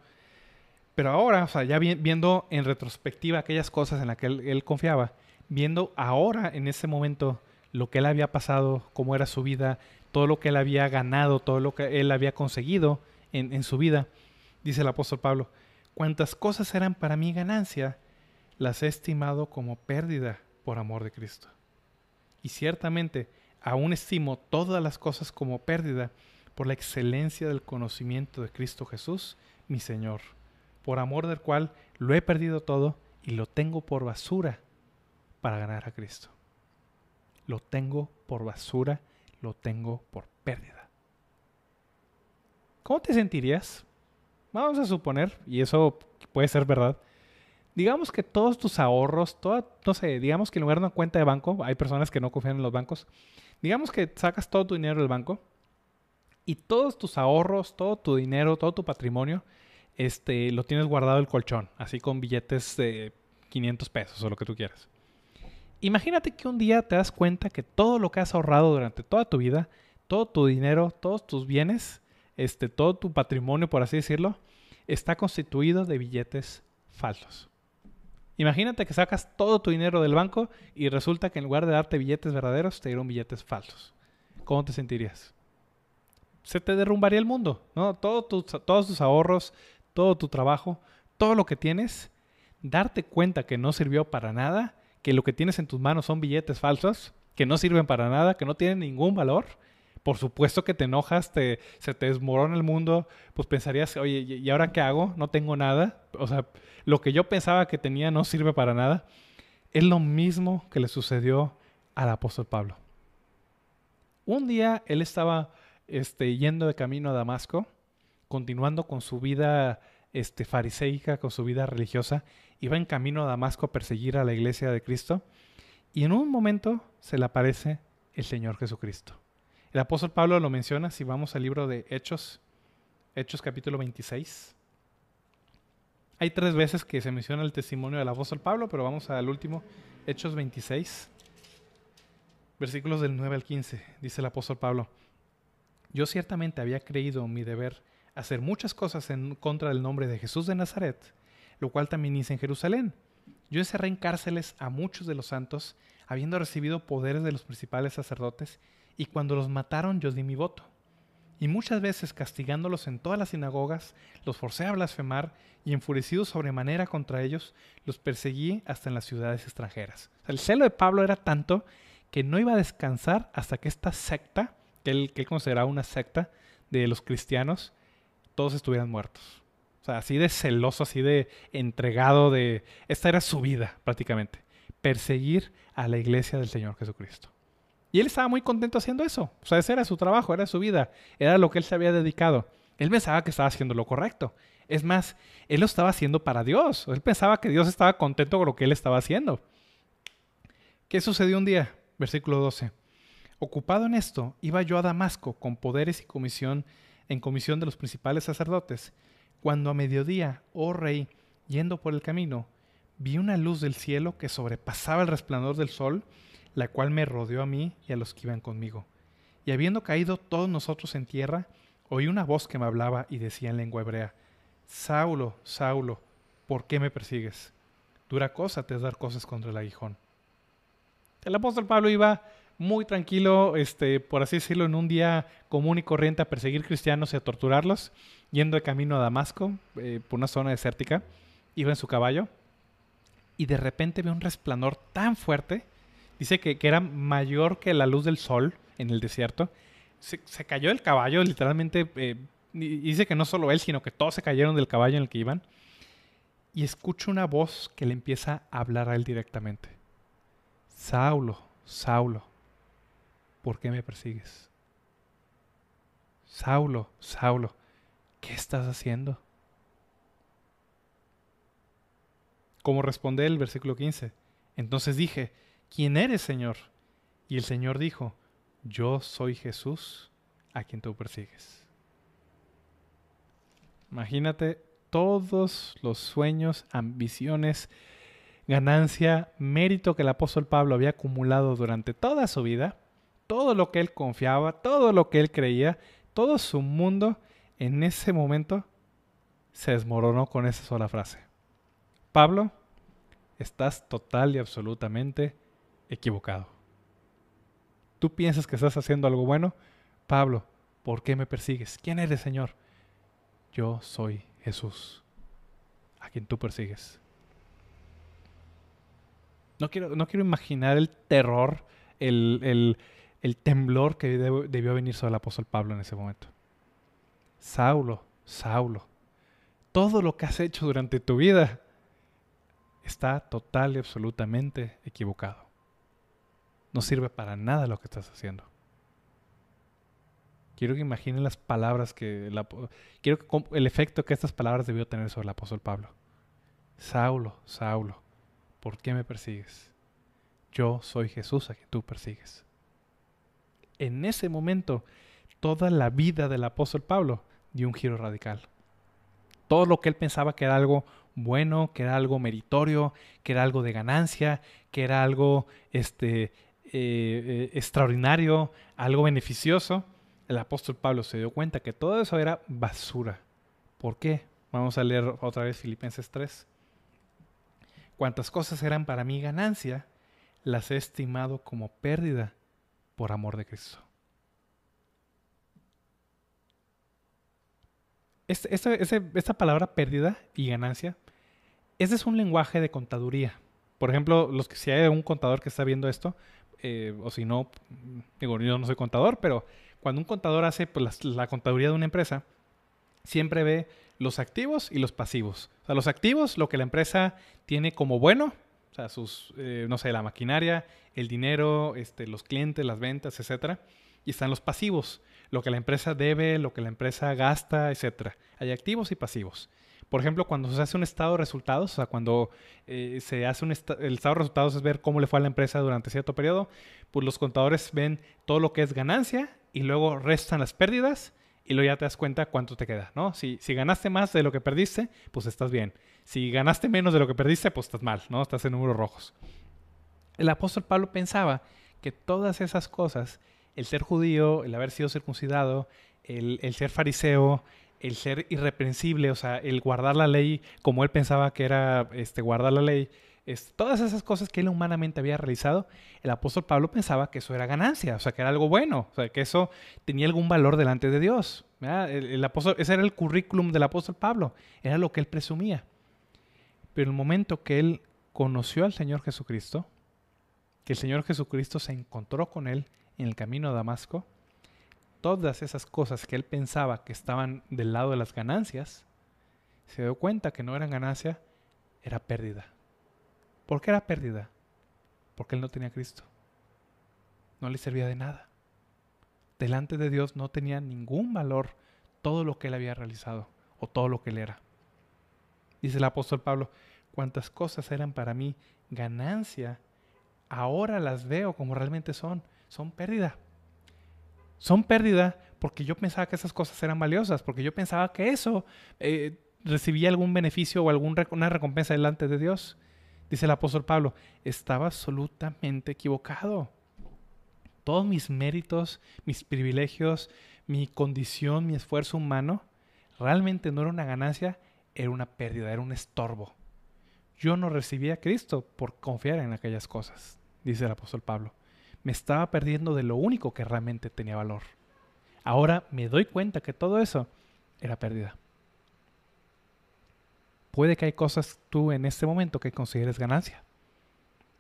pero ahora, o sea, ya viendo en retrospectiva aquellas cosas en las que él, confiaba, viendo ahora en ese momento lo que él había pasado, cómo era su vida, todo lo que él había ganado, todo lo que él había conseguido en, su vida, dice el apóstol Pablo, cuantas cosas eran para mí ganancia, las he estimado como pérdida por amor de Cristo. Y ciertamente, aún estimo todas las cosas como pérdida por la excelencia del conocimiento de Cristo Jesús, mi Señor por amor del cual lo he perdido todo y lo tengo por basura para ganar a Cristo. Lo tengo por basura, lo tengo por pérdida. ¿Cómo te sentirías? Vamos a suponer, y eso puede ser verdad, digamos que todos tus ahorros, no sé, digamos que en lugar de una cuenta de banco, hay personas que no confían en los bancos, digamos que sacas todo tu dinero del banco y todos tus ahorros, todo tu dinero, todo tu patrimonio este, lo tienes guardado el colchón, así con billetes de 500 pesos o lo que tú quieras. Imagínate que un día te das cuenta que todo lo que has ahorrado durante toda tu vida, todo tu dinero, todos tus bienes, este, todo tu patrimonio, por así decirlo, está constituido de billetes falsos. Imagínate que sacas todo tu dinero del banco y resulta que en lugar de darte billetes verdaderos, te dieron billetes falsos. ¿Cómo te sentirías? Se te derrumbaría el mundo, ¿no? todos tus ahorros, todo tu trabajo, todo lo que tienes, darte cuenta que no sirvió para nada, que lo que tienes en tus manos son billetes falsos, que no sirven para nada, que no tienen ningún valor. Por supuesto que te enojas, te, se te desmorona el mundo, pues pensarías, oye, ¿y ahora qué hago? No tengo nada. O sea, lo que yo pensaba que tenía no sirve para nada. Es lo mismo que le sucedió al apóstol Pablo. Un día él estaba este, yendo de camino a Damasco continuando con su vida este, fariseica, con su vida religiosa, iba en camino a Damasco a perseguir a la iglesia de Cristo y en un momento se le aparece el Señor Jesucristo. El apóstol Pablo lo menciona si vamos al libro de Hechos, Hechos capítulo 26. Hay tres veces que se menciona el testimonio del apóstol Pablo, pero vamos al último, Hechos 26, versículos del 9 al 15. Dice el apóstol Pablo, yo ciertamente había creído mi deber hacer muchas cosas en contra del nombre de Jesús de Nazaret, lo cual también hice en Jerusalén. Yo encerré en cárceles a muchos de los santos, habiendo recibido poderes de los principales sacerdotes, y cuando los mataron yo di mi voto. Y muchas veces castigándolos en todas las sinagogas, los forcé a blasfemar y enfurecido sobremanera contra ellos, los perseguí hasta en las ciudades extranjeras. el celo de Pablo era tanto que no iba a descansar hasta que esta secta, que él, que él consideraba una secta de los cristianos, todos estuvieran muertos. O sea, así de celoso, así de entregado de... Esta era su vida prácticamente. Perseguir a la iglesia del Señor Jesucristo. Y él estaba muy contento haciendo eso. O sea, ese era su trabajo, era su vida, era lo que él se había dedicado. Él pensaba que estaba haciendo lo correcto. Es más, él lo estaba haciendo para Dios. Él pensaba que Dios estaba contento con lo que él estaba haciendo. ¿Qué sucedió un día? Versículo 12. Ocupado en esto, iba yo a Damasco con poderes y comisión en comisión de los principales sacerdotes, cuando a mediodía, oh rey, yendo por el camino, vi una luz del cielo que sobrepasaba el resplandor del sol, la cual me rodeó a mí y a los que iban conmigo. Y habiendo caído todos nosotros en tierra, oí una voz que me hablaba y decía en lengua hebrea, Saulo, Saulo, ¿por qué me persigues? Dura cosa te es dar cosas contra el aguijón. El apóstol Pablo iba muy tranquilo, este, por así decirlo, en un día común y corriente a perseguir cristianos y a torturarlos, yendo de camino a Damasco, eh, por una zona desértica, iba en su caballo, y de repente ve un resplandor tan fuerte, dice que, que era mayor que la luz del sol en el desierto, se, cayó el caballo, literalmente. Eh, dice que no solo él, sino que todos se cayeron del caballo en el que iban. Y escucha una voz que le empieza a hablar a él directamente. Saulo, Saulo, ¿por qué me persigues? Saulo, Saulo, ¿qué estás haciendo? Como responde el versículo 15. Entonces dije, ¿quién eres, Señor? Y el Señor dijo, yo soy Jesús a quien tú persigues. Imagínate todos los sueños, ambiciones, ganancia, mérito que el apóstol Pablo había acumulado durante toda su vida, todo lo que él confiaba, todo lo que él creía, todo su mundo, en ese momento se desmoronó con esa sola frase. Pablo, estás total y absolutamente equivocado. ¿Tú piensas que estás haciendo algo bueno? Pablo, ¿por qué me persigues? ¿Quién eres, Señor? Yo soy Jesús, a quien tú persigues. No quiero, no quiero imaginar el terror, el, temblor que debió venir sobre el apóstol Pablo en ese momento. Saulo, Saulo, todo lo que has hecho durante tu vida está total y absolutamente equivocado. No sirve para nada lo que estás haciendo. Quiero que imaginen las palabras que... quiero el efecto que estas palabras debió tener sobre el apóstol Pablo. Saulo, Saulo, ¿por qué me persigues? Yo soy Jesús a quien tú persigues. En ese momento, toda la vida del apóstol Pablo dio un giro radical. Todo lo que él pensaba que era algo bueno, que era algo meritorio, que era algo de ganancia, que era algo este, eh, eh, extraordinario, algo beneficioso, el apóstol Pablo se dio cuenta que todo eso era basura. ¿Por qué? Vamos a leer otra vez Filipenses 3. Cuantas cosas eran para mí ganancia, las he estimado como pérdida por amor de Cristo. esta palabra pérdida y ganancia, ese es un lenguaje de contaduría. Por ejemplo, los que si hay un contador que está viendo esto, eh, o si no, digo, yo no soy contador, pero cuando un contador hace pues, la, contaduría de una empresa, siempre ve los activos y los pasivos. O sea, los activos, lo que la empresa tiene como bueno, o sea, sus, eh, no sé, la maquinaria, el dinero, este, los clientes, las ventas, etcétera. Y están los pasivos, lo que la empresa debe, lo que la empresa gasta, etcétera. Hay activos y pasivos. Por ejemplo, cuando se hace un estado de resultados, o sea, cuando eh, se hace un el estado de resultados es ver cómo le fue a la empresa durante cierto periodo, pues los contadores ven todo lo que es ganancia y luego restan las pérdidas y luego ya te das cuenta cuánto te queda, ¿no? Si, ganaste más de lo que perdiste, pues estás bien. Si ganaste menos de lo que perdiste, pues estás mal, ¿no? Estás en números rojos. El apóstol Pablo pensaba que todas esas cosas, el ser judío, el haber sido circuncidado, el ser fariseo, el ser irreprensible, o sea, el guardar la ley como él pensaba que era este, guardar la ley, todas esas cosas que él humanamente había realizado, el apóstol Pablo pensaba que eso era ganancia, o sea, que era algo bueno, o sea, que eso tenía algún valor delante de Dios. El, apóstol, ese era el currículum del apóstol Pablo, era lo que él presumía. Pero el momento que él conoció al Señor Jesucristo, que el Señor Jesucristo se encontró con él en el camino a Damasco, todas esas cosas que él pensaba que estaban del lado de las ganancias, se dio cuenta que no eran ganancia, era pérdida. ¿Por qué era pérdida? Porque él no tenía Cristo. No le servía de nada. Delante de Dios no tenía ningún valor todo lo que él había realizado o todo lo que él era. Dice el apóstol Pablo, cuantas cosas eran para mí ganancia, ahora las veo como realmente son. Son pérdida. Son pérdida porque yo pensaba que esas cosas eran valiosas, porque yo pensaba que eso eh, recibía algún beneficio o alguna recompensa delante de Dios. Dice el apóstol Pablo, estaba absolutamente equivocado. Todos mis méritos, mis privilegios, mi condición, mi esfuerzo humano, realmente no era una ganancia, era una pérdida, era un estorbo. Yo no recibía a Cristo por confiar en aquellas cosas, dice el apóstol Pablo. Me estaba perdiendo de lo único que realmente tenía valor. Ahora me doy cuenta que todo eso era pérdida. Puede que hay cosas tú en este momento que consideres ganancia.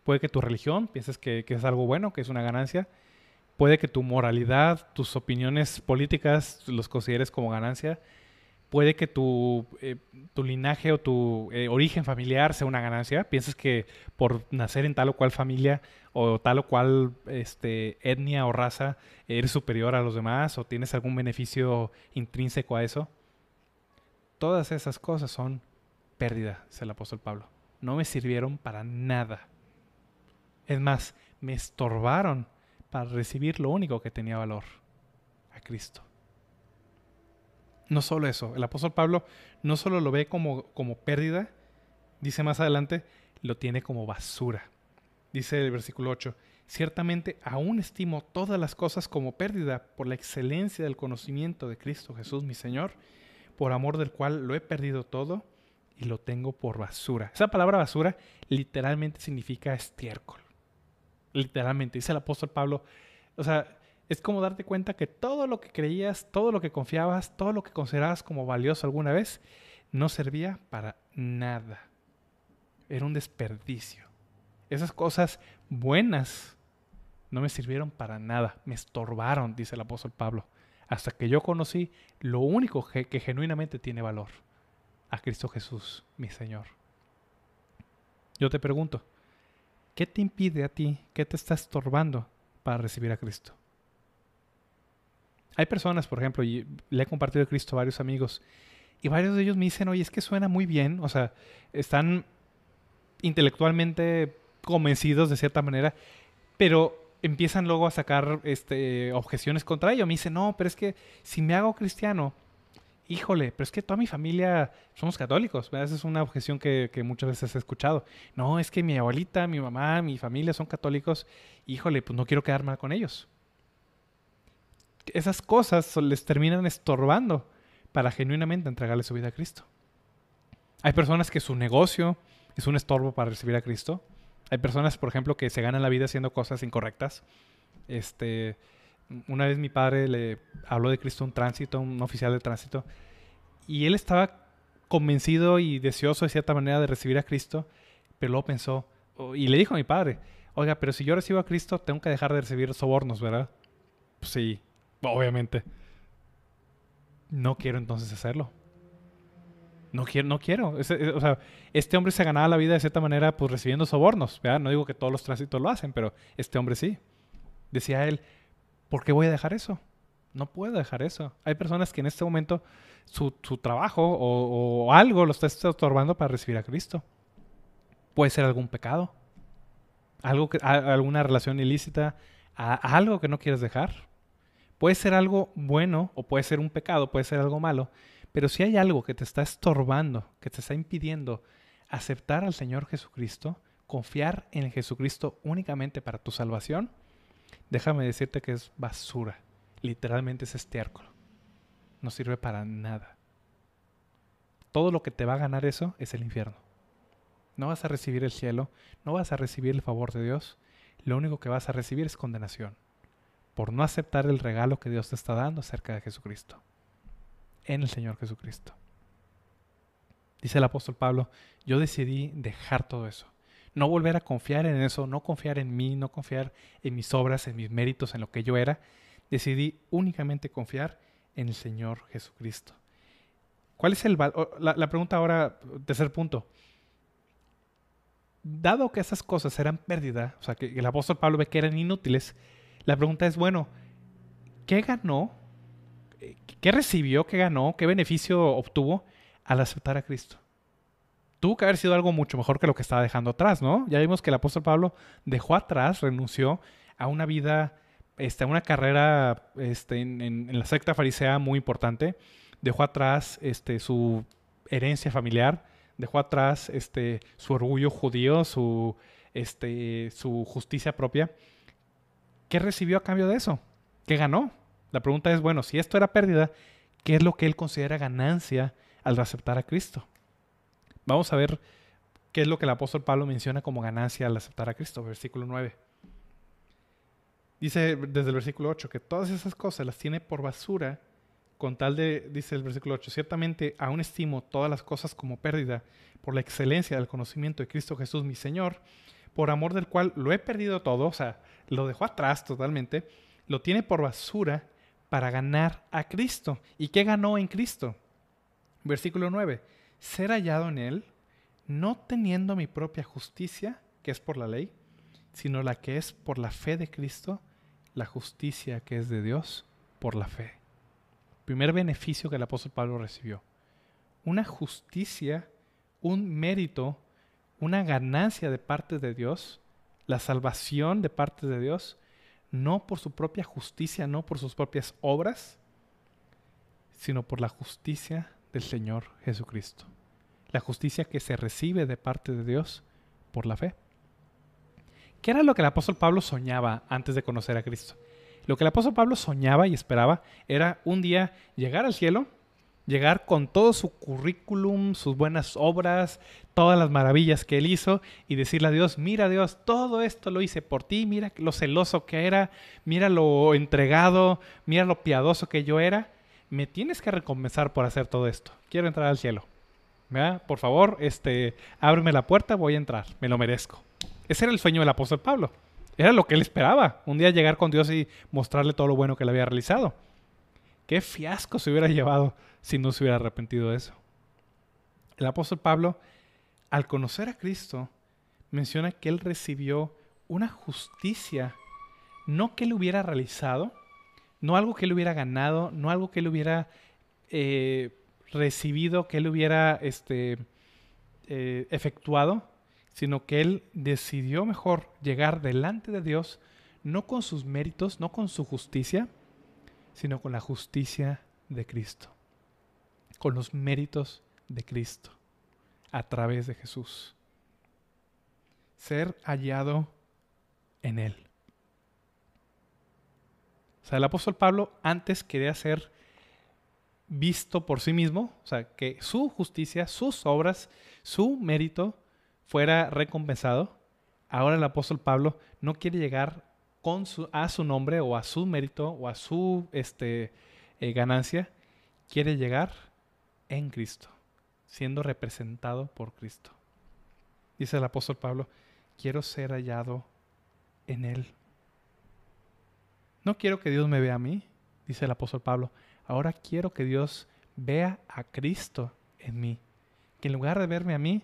Puede que tu religión pienses que, es algo bueno, que es una ganancia. puede que tu moralidad, tus opiniones políticas los consideres como ganancia, puede que tu, eh, linaje o tu eh, origen familiar sea una ganancia. Piensas que por nacer en tal o cual familia o tal o cual este, etnia o raza eres superior a los demás o tienes algún beneficio intrínseco a eso. Todas esas cosas son pérdida, dice el apóstol Pablo. No me sirvieron para nada. Es más, me estorbaron para recibir lo único que tenía valor, a Cristo. No solo eso, el apóstol Pablo no solo lo ve como, como pérdida, dice más adelante, lo tiene como basura. Dice el versículo 8, ciertamente aún estimo todas las cosas como pérdida por la excelencia del conocimiento de Cristo Jesús mi Señor, por amor del cual lo he perdido todo y lo tengo por basura. Esa palabra basura literalmente significa estiércol. Literalmente, dice el apóstol Pablo. O sea, es como darte cuenta que todo lo que creías, todo lo que confiabas, todo lo que considerabas como valioso alguna vez, no servía para nada. Era un desperdicio. Esas cosas buenas no me sirvieron para nada, me estorbaron, dice el apóstol Pablo, hasta que yo conocí lo único que, que genuinamente tiene valor, a Cristo Jesús, mi Señor. Yo te pregunto, ¿qué te impide a ti, qué te está estorbando para recibir a Cristo? Hay personas, por ejemplo, y le he compartido a Cristo a varios amigos, y varios de ellos me dicen, oye, es que suena muy bien, o sea, están intelectualmente convencidos de cierta manera, pero empiezan luego a sacar este, objeciones contra ello. Me dicen, no, pero es que si me hago cristiano, híjole, pero es que toda mi familia somos católicos. Esa es una objeción que, muchas veces he escuchado. No, es que mi abuelita, mi mamá, mi familia son católicos. Híjole, pues no quiero quedar mal con ellos. Esas cosas les terminan estorbando para genuinamente entregarle su vida a Cristo. Hay personas que su negocio es un estorbo para recibir a Cristo. Hay personas, por ejemplo, que se ganan la vida haciendo cosas incorrectas. Este, una vez mi padre le habló de Cristo a un tránsito, un oficial de tránsito, y él estaba convencido y deseoso de cierta manera de recibir a Cristo, pero luego pensó, y le dijo a mi padre, oiga, pero si yo recibo a Cristo, tengo que dejar de recibir sobornos, ¿verdad? Pues sí, obviamente. No quiero entonces hacerlo. No quiero, no quiero. o sea, este hombre se ganaba la vida de cierta manera, pues recibiendo sobornos. No digo que todos los tránsitos lo hacen, pero este hombre sí. Decía él, ¿por qué voy a dejar eso? No puedo dejar eso. Hay personas que en este momento su, trabajo o, algo lo está estorbando para recibir a Cristo. Puede ser algún pecado, algo que, alguna relación ilícita, algo que no quieres dejar. Puede ser algo bueno o puede ser un pecado, puede ser algo malo. Pero si hay algo que te está estorbando, que te está impidiendo aceptar al Señor Jesucristo, confiar en Jesucristo únicamente para tu salvación, déjame decirte que es basura. Literalmente es estiércol. No sirve para nada. Todo lo que te va a ganar eso es el infierno. No vas a recibir el cielo, no vas a recibir el favor de Dios. Lo único que vas a recibir es condenación por no aceptar el regalo que Dios te está dando acerca de Jesucristo, en el Señor Jesucristo. Dice el apóstol Pablo, yo decidí dejar todo eso no volver a confiar en eso, no confiar en mí, no confiar en mis obras, en mis méritos, en lo que yo era. Decidí únicamente confiar en el Señor Jesucristo. ¿Cuál es el la, la pregunta ahora, tercer punto. Dado que esas cosas eran pérdida, o sea, que el apóstol Pablo ve que eran inútiles, la pregunta es, bueno, ¿qué ganó? ¿Qué recibió? ¿Qué ganó? ¿Qué beneficio obtuvo al aceptar a Cristo? tuvo que haber sido algo mucho mejor que lo que estaba dejando atrás, ¿no? Ya vimos que el apóstol Pablo dejó atrás, renunció a una vida, este, a una carrera este, en, la secta farisea muy importante, dejó atrás este, su herencia familiar, dejó atrás este, su orgullo judío, su, este, su justicia propia. ¿Qué recibió a cambio de eso? ¿Qué ganó? La pregunta es, bueno, si esto era pérdida, ¿qué es lo que él considera ganancia al aceptar a Cristo? Vamos a ver qué es lo que el apóstol Pablo menciona como ganancia al aceptar a Cristo, versículo 9. Dice desde el versículo 8 que todas esas cosas las tiene por basura con tal de, dice el versículo 8, ciertamente aún estimo todas las cosas como pérdida por la excelencia del conocimiento de Cristo Jesús mi Señor, por amor del cual lo he perdido todo, o sea, lo dejó atrás totalmente, lo tiene por basura para ganar a Cristo. ¿Y qué ganó en Cristo? Versículo 9. Ser hallado en Él, no teniendo mi propia justicia, que es por la ley, sino la que es por la fe de Cristo, la justicia que es de Dios por la fe. Primer beneficio que el apóstol Pablo recibió. Una justicia, un mérito, una ganancia de parte de Dios, la salvación de parte de Dios, no por su propia justicia, no por sus propias obras, sino por la justicia del Señor Jesucristo. La justicia que se recibe de parte de Dios por la fe. ¿Qué era lo que el apóstol Pablo soñaba antes de conocer a Cristo? Lo que el apóstol Pablo soñaba y esperaba era un día llegar al cielo, llegar con todo su currículum, sus buenas obras, todas las maravillas que él hizo y decirle a Dios, mira Dios, todo esto lo hice por ti, mira lo celoso que era, mira lo entregado, mira lo piadoso que yo era, me tienes que recompensar por hacer todo esto, quiero entrar al cielo. Por favor, este, ábreme la puerta, voy a entrar, me lo merezco. Ese era el sueño del apóstol Pablo. Era lo que él esperaba, un día llegar con Dios y mostrarle todo lo bueno que le había realizado. Qué fiasco se hubiera llevado si no se hubiera arrepentido de eso. El apóstol Pablo, al conocer a Cristo, menciona que él recibió una justicia, no que él hubiera realizado, no algo que él hubiera ganado, no algo que él hubiera eh, recibido, que él hubiera este, eh, efectuado, sino que él decidió mejor llegar delante de Dios, no con sus méritos, no con su justicia, sino con la justicia de Cristo, con los méritos de Cristo, a través de Jesús. Ser hallado en Él. O sea, el apóstol Pablo antes quería ser visto por sí mismo, o sea, que su justicia, sus obras, su mérito fuera recompensado, ahora el apóstol Pablo no quiere llegar con su, a su nombre o a su mérito o a su este, eh, ganancia, quiere llegar en Cristo, siendo representado por Cristo. Dice el apóstol Pablo, quiero ser hallado en Él. No quiero que Dios me vea a mí, dice el apóstol Pablo, ahora quiero que Dios vea a Cristo en mí. Que en lugar de verme a mí,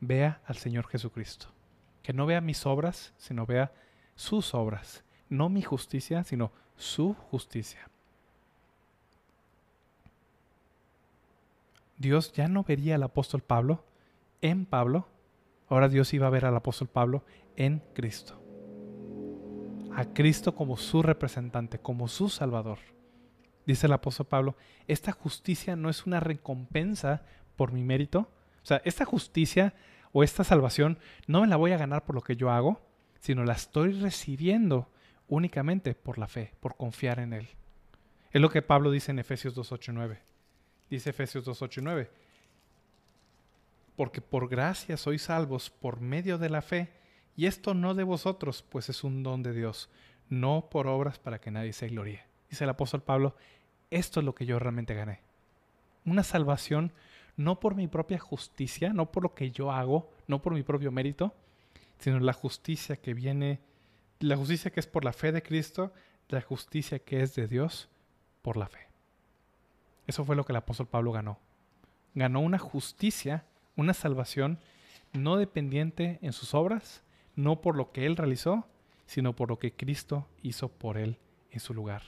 vea al Señor Jesucristo. Que no vea mis obras, sino vea sus obras. No mi justicia, sino su justicia. Dios ya no vería al apóstol Pablo en Pablo, ahora Dios iba a ver al apóstol Pablo en Cristo. A Cristo como su representante, como su Salvador. Dice el apóstol Pablo, esta justicia no es una recompensa por mi mérito, o sea, esta justicia o esta salvación no me la voy a ganar por lo que yo hago, sino la estoy recibiendo únicamente por la fe, por confiar en Él. Es lo que Pablo dice en Efesios 2.8.9. Dice Efesios 2.8.9. Porque por gracia sois salvos por medio de la fe, y esto no de vosotros, pues es un don de Dios, no por obras para que nadie se gloríe. Dice el apóstol Pablo, esto es lo que yo realmente gané. Una salvación no por mi propia justicia, no por lo que yo hago, no por mi propio mérito, sino la justicia que viene, la justicia que es por la fe de Cristo, la justicia que es de Dios por la fe. Eso fue lo que el apóstol Pablo ganó. Ganó una justicia, una salvación no dependiente en sus obras, no por lo que él realizó, sino por lo que Cristo hizo por él en su lugar.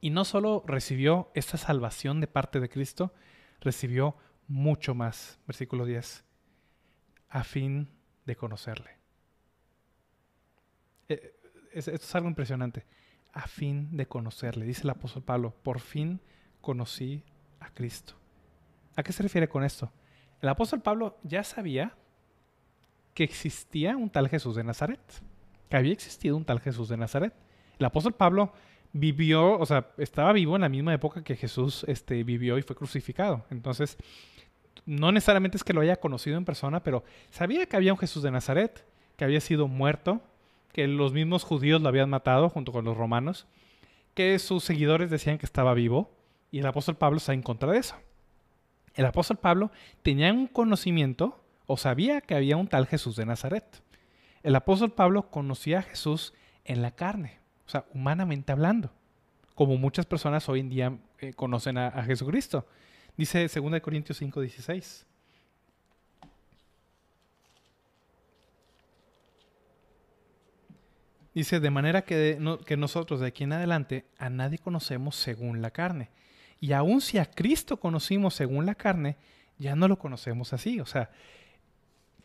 Y no solo recibió esta salvación de parte de Cristo, recibió mucho más. Versículo 10. A fin de conocerle. Eh, esto es algo impresionante. A fin de conocerle. Dice el apóstol Pablo, por fin conocí a Cristo. ¿A qué se refiere con esto? El apóstol Pablo ya sabía que existía un tal Jesús de Nazaret, que había existido un tal Jesús de Nazaret. El apóstol Pablo vivió, o sea, estaba vivo en la misma época que Jesús este, vivió y fue crucificado. Entonces, no necesariamente es que lo haya conocido en persona, pero sabía que había un Jesús de Nazaret, que había sido muerto, que los mismos judíos lo habían matado junto con los romanos, que sus seguidores decían que estaba vivo, y el apóstol Pablo está en contra de eso. El apóstol Pablo tenía un conocimiento o sabía que había un tal Jesús de Nazaret. El apóstol Pablo conocía a Jesús en la carne o sea, humanamente hablando, como muchas personas hoy en día eh, conocen a, a, Jesucristo. Dice 2 Corintios 5, 16. Dice, de manera que, que nosotros de aquí en adelante a nadie conocemos según la carne. Y aun si a Cristo conocimos según la carne, ya no lo conocemos así. O sea,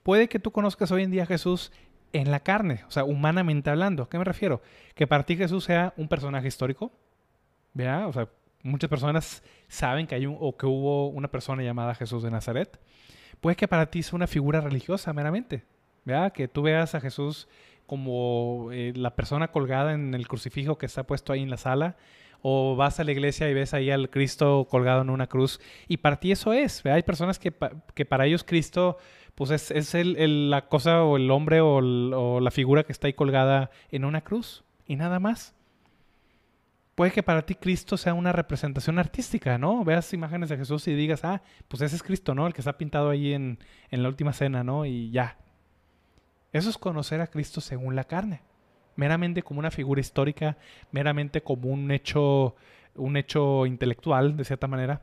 puede que tú conozcas hoy en día a Jesús en la carne, o sea, humanamente hablando. ¿A qué me refiero? Que para ti Jesús sea un personaje histórico. ¿Vea? O sea, muchas personas saben que hay o que hubo una persona llamada Jesús de Nazaret. Puede que para ti sea una figura religiosa meramente. ¿Vea? Que tú veas a Jesús como eh, la persona colgada en el crucifijo que está puesto ahí en la sala, o vas a la iglesia y ves ahí al Cristo colgado en una cruz, y para ti eso es, hay personas que, que, para ellos Cristo pues es, es el, la cosa o el hombre o, o la figura que está ahí colgada en una cruz, y nada más. Puede que para ti Cristo sea una representación artística, ¿no? Veas imágenes de Jesús y digas, ah, pues ese es Cristo, ¿no? El que está pintado ahí en, en la última cena, ¿no? Y ya, eso es conocer a Cristo según la carne, meramente como una figura histórica, meramente como un hecho, un hecho intelectual, de cierta manera.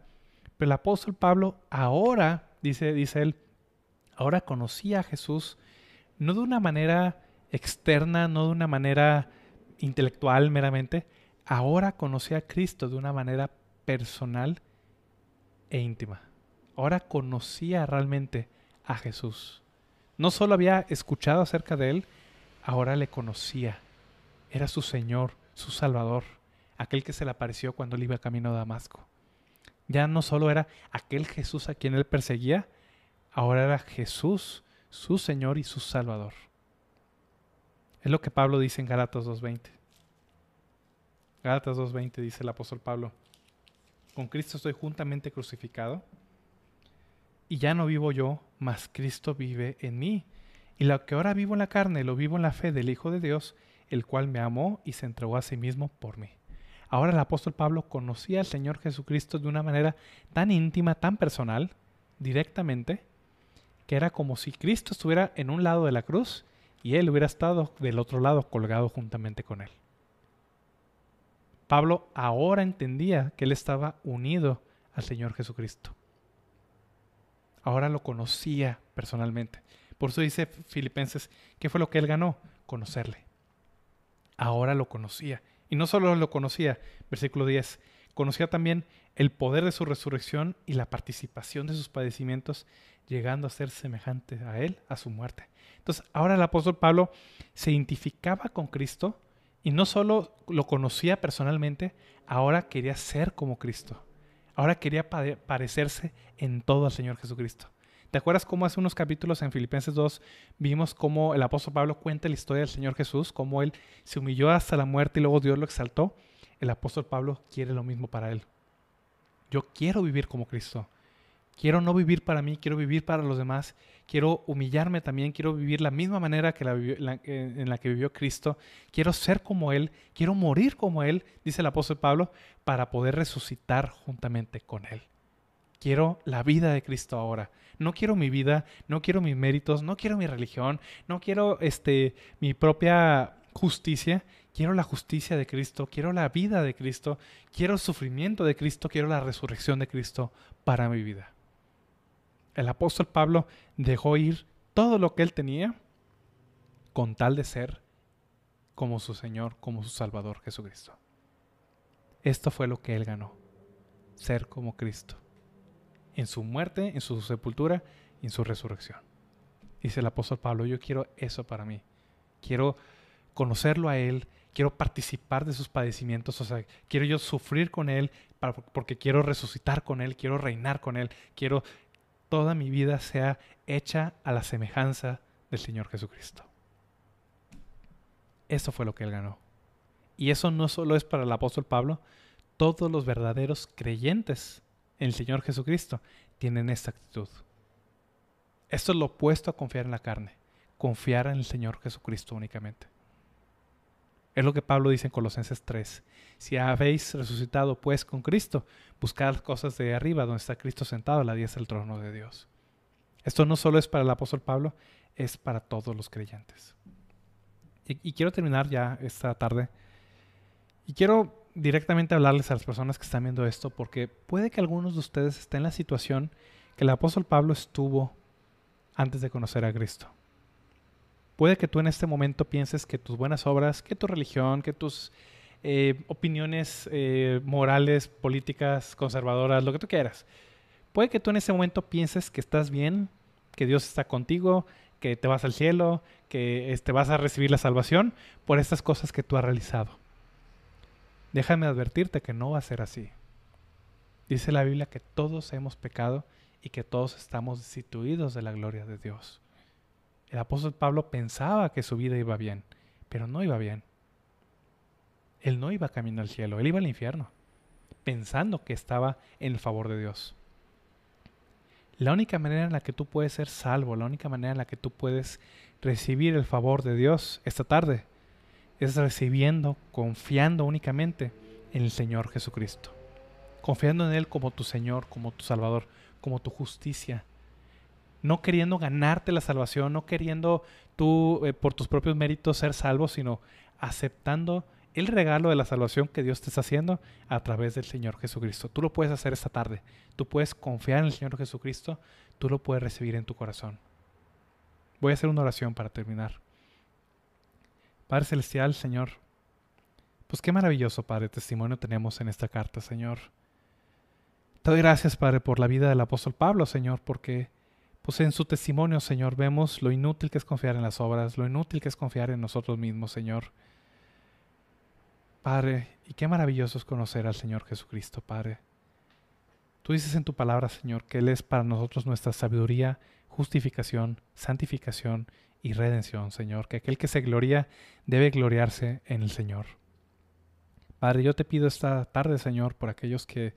Pero el apóstol Pablo ahora, dice, dice él, ahora conocía a Jesús no de una manera externa, no de una manera intelectual meramente, ahora conocía a Cristo de una manera personal e íntima. Ahora conocía realmente a Jesús. No solo había escuchado acerca de él, ahora le conocía. Era su Señor, su Salvador, aquel que se le apareció cuando él iba camino a Damasco. Ya no solo era aquel Jesús a quien él perseguía, ahora era Jesús, su Señor y su Salvador. Es lo que Pablo dice en Gálatas 2.20. Gálatas 2.20 dice el apóstol Pablo, con Cristo estoy juntamente crucificado y ya no vivo yo, mas Cristo vive en mí. Y lo que ahora vivo en la carne, lo vivo en la fe del Hijo de Dios, el cual me amó y se entregó a sí mismo por mí. Ahora el apóstol Pablo conocía al Señor Jesucristo de una manera tan íntima, tan personal, directamente, que era como si Cristo estuviera en un lado de la cruz y él hubiera estado del otro lado colgado juntamente con él. Pablo ahora entendía que él estaba unido al Señor Jesucristo ahora lo conocía personalmente. Por eso dice Filipenses, ¿qué fue lo que él ganó? Conocerle. Ahora lo conocía. Y no solo lo conocía, versículo 10, conocía también el poder de su resurrección y la participación de sus padecimientos, llegando a ser semejante a él, a su muerte. Entonces, ahora el apóstol Pablo se identificaba con Cristo y no solo lo conocía personalmente, ahora quería ser como Cristo. Ahora quería parecerse en todo al Señor Jesucristo. ¿Te acuerdas cómo hace unos capítulos en Filipenses 2 vimos cómo el apóstol Pablo cuenta la historia del Señor Jesús, cómo él se humilló hasta la muerte y luego Dios lo exaltó? El apóstol Pablo quiere lo mismo para él. Yo quiero vivir como Cristo. Quiero no vivir para mí, quiero vivir para los demás. Quiero humillarme también, quiero vivir la misma manera que en la que vivió Cristo. Quiero ser como Él, quiero morir como Él, dice el apóstol Pablo, para poder resucitar juntamente con Él. Quiero la vida de Cristo ahora. No quiero mi vida, no quiero mis méritos, no quiero mi religión, no quiero este, mi propia justicia. Quiero la justicia de Cristo, quiero la vida de Cristo, quiero el sufrimiento de Cristo, quiero la resurrección de Cristo para mi vida el apóstol Pablo dejó ir todo lo que él tenía con tal de ser como su Señor, como su Salvador Jesucristo. Esto fue lo que él ganó, ser como Cristo, en su muerte, en su sepultura y en su resurrección. Dice el apóstol Pablo, yo quiero eso para mí. Quiero conocerlo a Él, quiero participar de sus padecimientos, o sea, quiero yo sufrir con Él porque quiero resucitar con Él, quiero reinar con Él, quiero toda mi vida sea hecha a la semejanza del Señor Jesucristo. Eso fue lo que él ganó. Y eso no solo es para el apóstol Pablo, todos los verdaderos creyentes en el Señor Jesucristo tienen esta actitud. Esto es lo opuesto a confiar en la carne, confiar en el Señor Jesucristo únicamente. Es lo que Pablo dice en Colosenses 3. Si habéis resucitado pues con Cristo, buscad cosas de arriba donde está Cristo sentado a la diestra del trono de Dios. Esto no solo es para el apóstol Pablo, es para todos los creyentes. Y, quiero terminar ya esta tarde Y quiero directamente hablarles a las personas que están viendo esto porque puede que algunos de ustedes estén en la situación que el apóstol Pablo estuvo antes de conocer a Cristo. Puede que tú en este momento pienses que tus buenas obras, que tu religión, que tus eh, opiniones eh, morales, políticas, conservadoras, lo que tú quieras, puede que tú en ese momento pienses que estás bien, que Dios está contigo, que te vas al cielo, que este, vas a recibir la salvación por estas cosas que tú has realizado. Déjame advertirte que no va a ser así. Dice la Biblia que todos hemos pecado y que todos estamos destituidos de la gloria de Dios. El apóstol Pablo pensaba que su vida iba bien, pero no iba bien. Él no iba camino al cielo, él iba al infierno, pensando que estaba en el favor de Dios. La única manera en la que tú puedes ser salvo, la única manera en la que tú puedes recibir el favor de Dios esta tarde, es recibiendo, confiando únicamente en el Señor Jesucristo. Confiando en Él como tu Señor, como tu Salvador, como tu justicia. No queriendo ganarte la salvación, no queriendo tú eh, por tus propios méritos ser salvo, sino aceptando el regalo de la salvación que Dios te está haciendo a través del Señor Jesucristo. Tú lo puedes hacer esta tarde. Tú puedes confiar en el Señor Jesucristo. Tú lo puedes recibir en tu corazón. Voy a hacer una oración para terminar. Padre Celestial, Señor, pues qué maravilloso, Padre, testimonio tenemos en esta carta, Señor. Te doy gracias, Padre, por la vida del apóstol Pablo, Señor, porque pues en su testimonio, Señor, vemos lo inútil que es confiar en las obras, lo inútil que es confiar en nosotros mismos, Señor. Padre, y qué maravilloso es conocer al Señor Jesucristo, Padre. Tú dices en tu palabra, Señor, que Él es para nosotros nuestra sabiduría, justificación, santificación y redención, Señor, que aquel que se gloria debe gloriarse en el Señor. Padre, yo te pido esta tarde, Señor, por aquellos que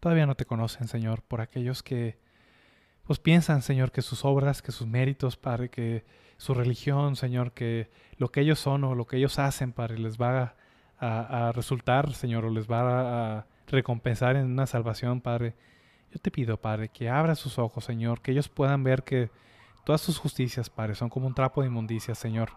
todavía no te conocen, Señor, por aquellos que pues piensan, Señor, que sus obras, que sus méritos, Padre, que su religión, Señor, que lo que ellos son o lo que ellos hacen, Padre, les va a a, resultar, Señor, o les va a, recompensar en una salvación, Padre. Yo te pido, Padre, que abra sus ojos, Señor, que ellos puedan ver que todas sus justicias, Padre, son como un trapo de inmundicia, Señor.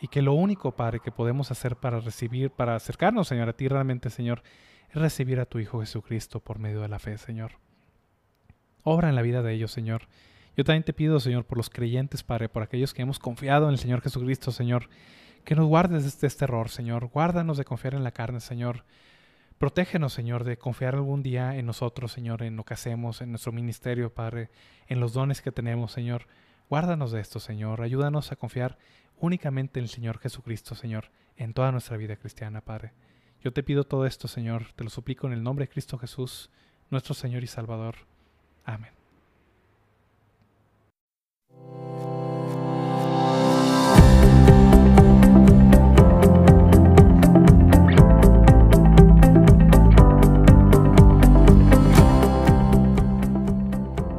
Y que lo único, Padre, que podemos hacer para recibir, para acercarnos, Señor, a ti realmente, Señor, es recibir a tu Hijo Jesucristo por medio de la fe, Señor. Obra en la vida de ellos, Señor. Yo también te pido, Señor, por los creyentes, Padre, por aquellos que hemos confiado en el Señor Jesucristo, Señor, que nos guardes de este, este error, Señor. Guárdanos de confiar en la carne, Señor. Protégenos, Señor, de confiar algún día en nosotros, Señor, en lo que hacemos, en nuestro ministerio, Padre, en los dones que tenemos, Señor. Guárdanos de esto, Señor. Ayúdanos a confiar únicamente en el Señor Jesucristo, Señor, en toda nuestra vida cristiana, Padre. Yo te pido todo esto, Señor, te lo suplico en el nombre de Cristo Jesús, nuestro Señor y Salvador. Amén.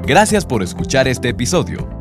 Gracias por escuchar este episodio.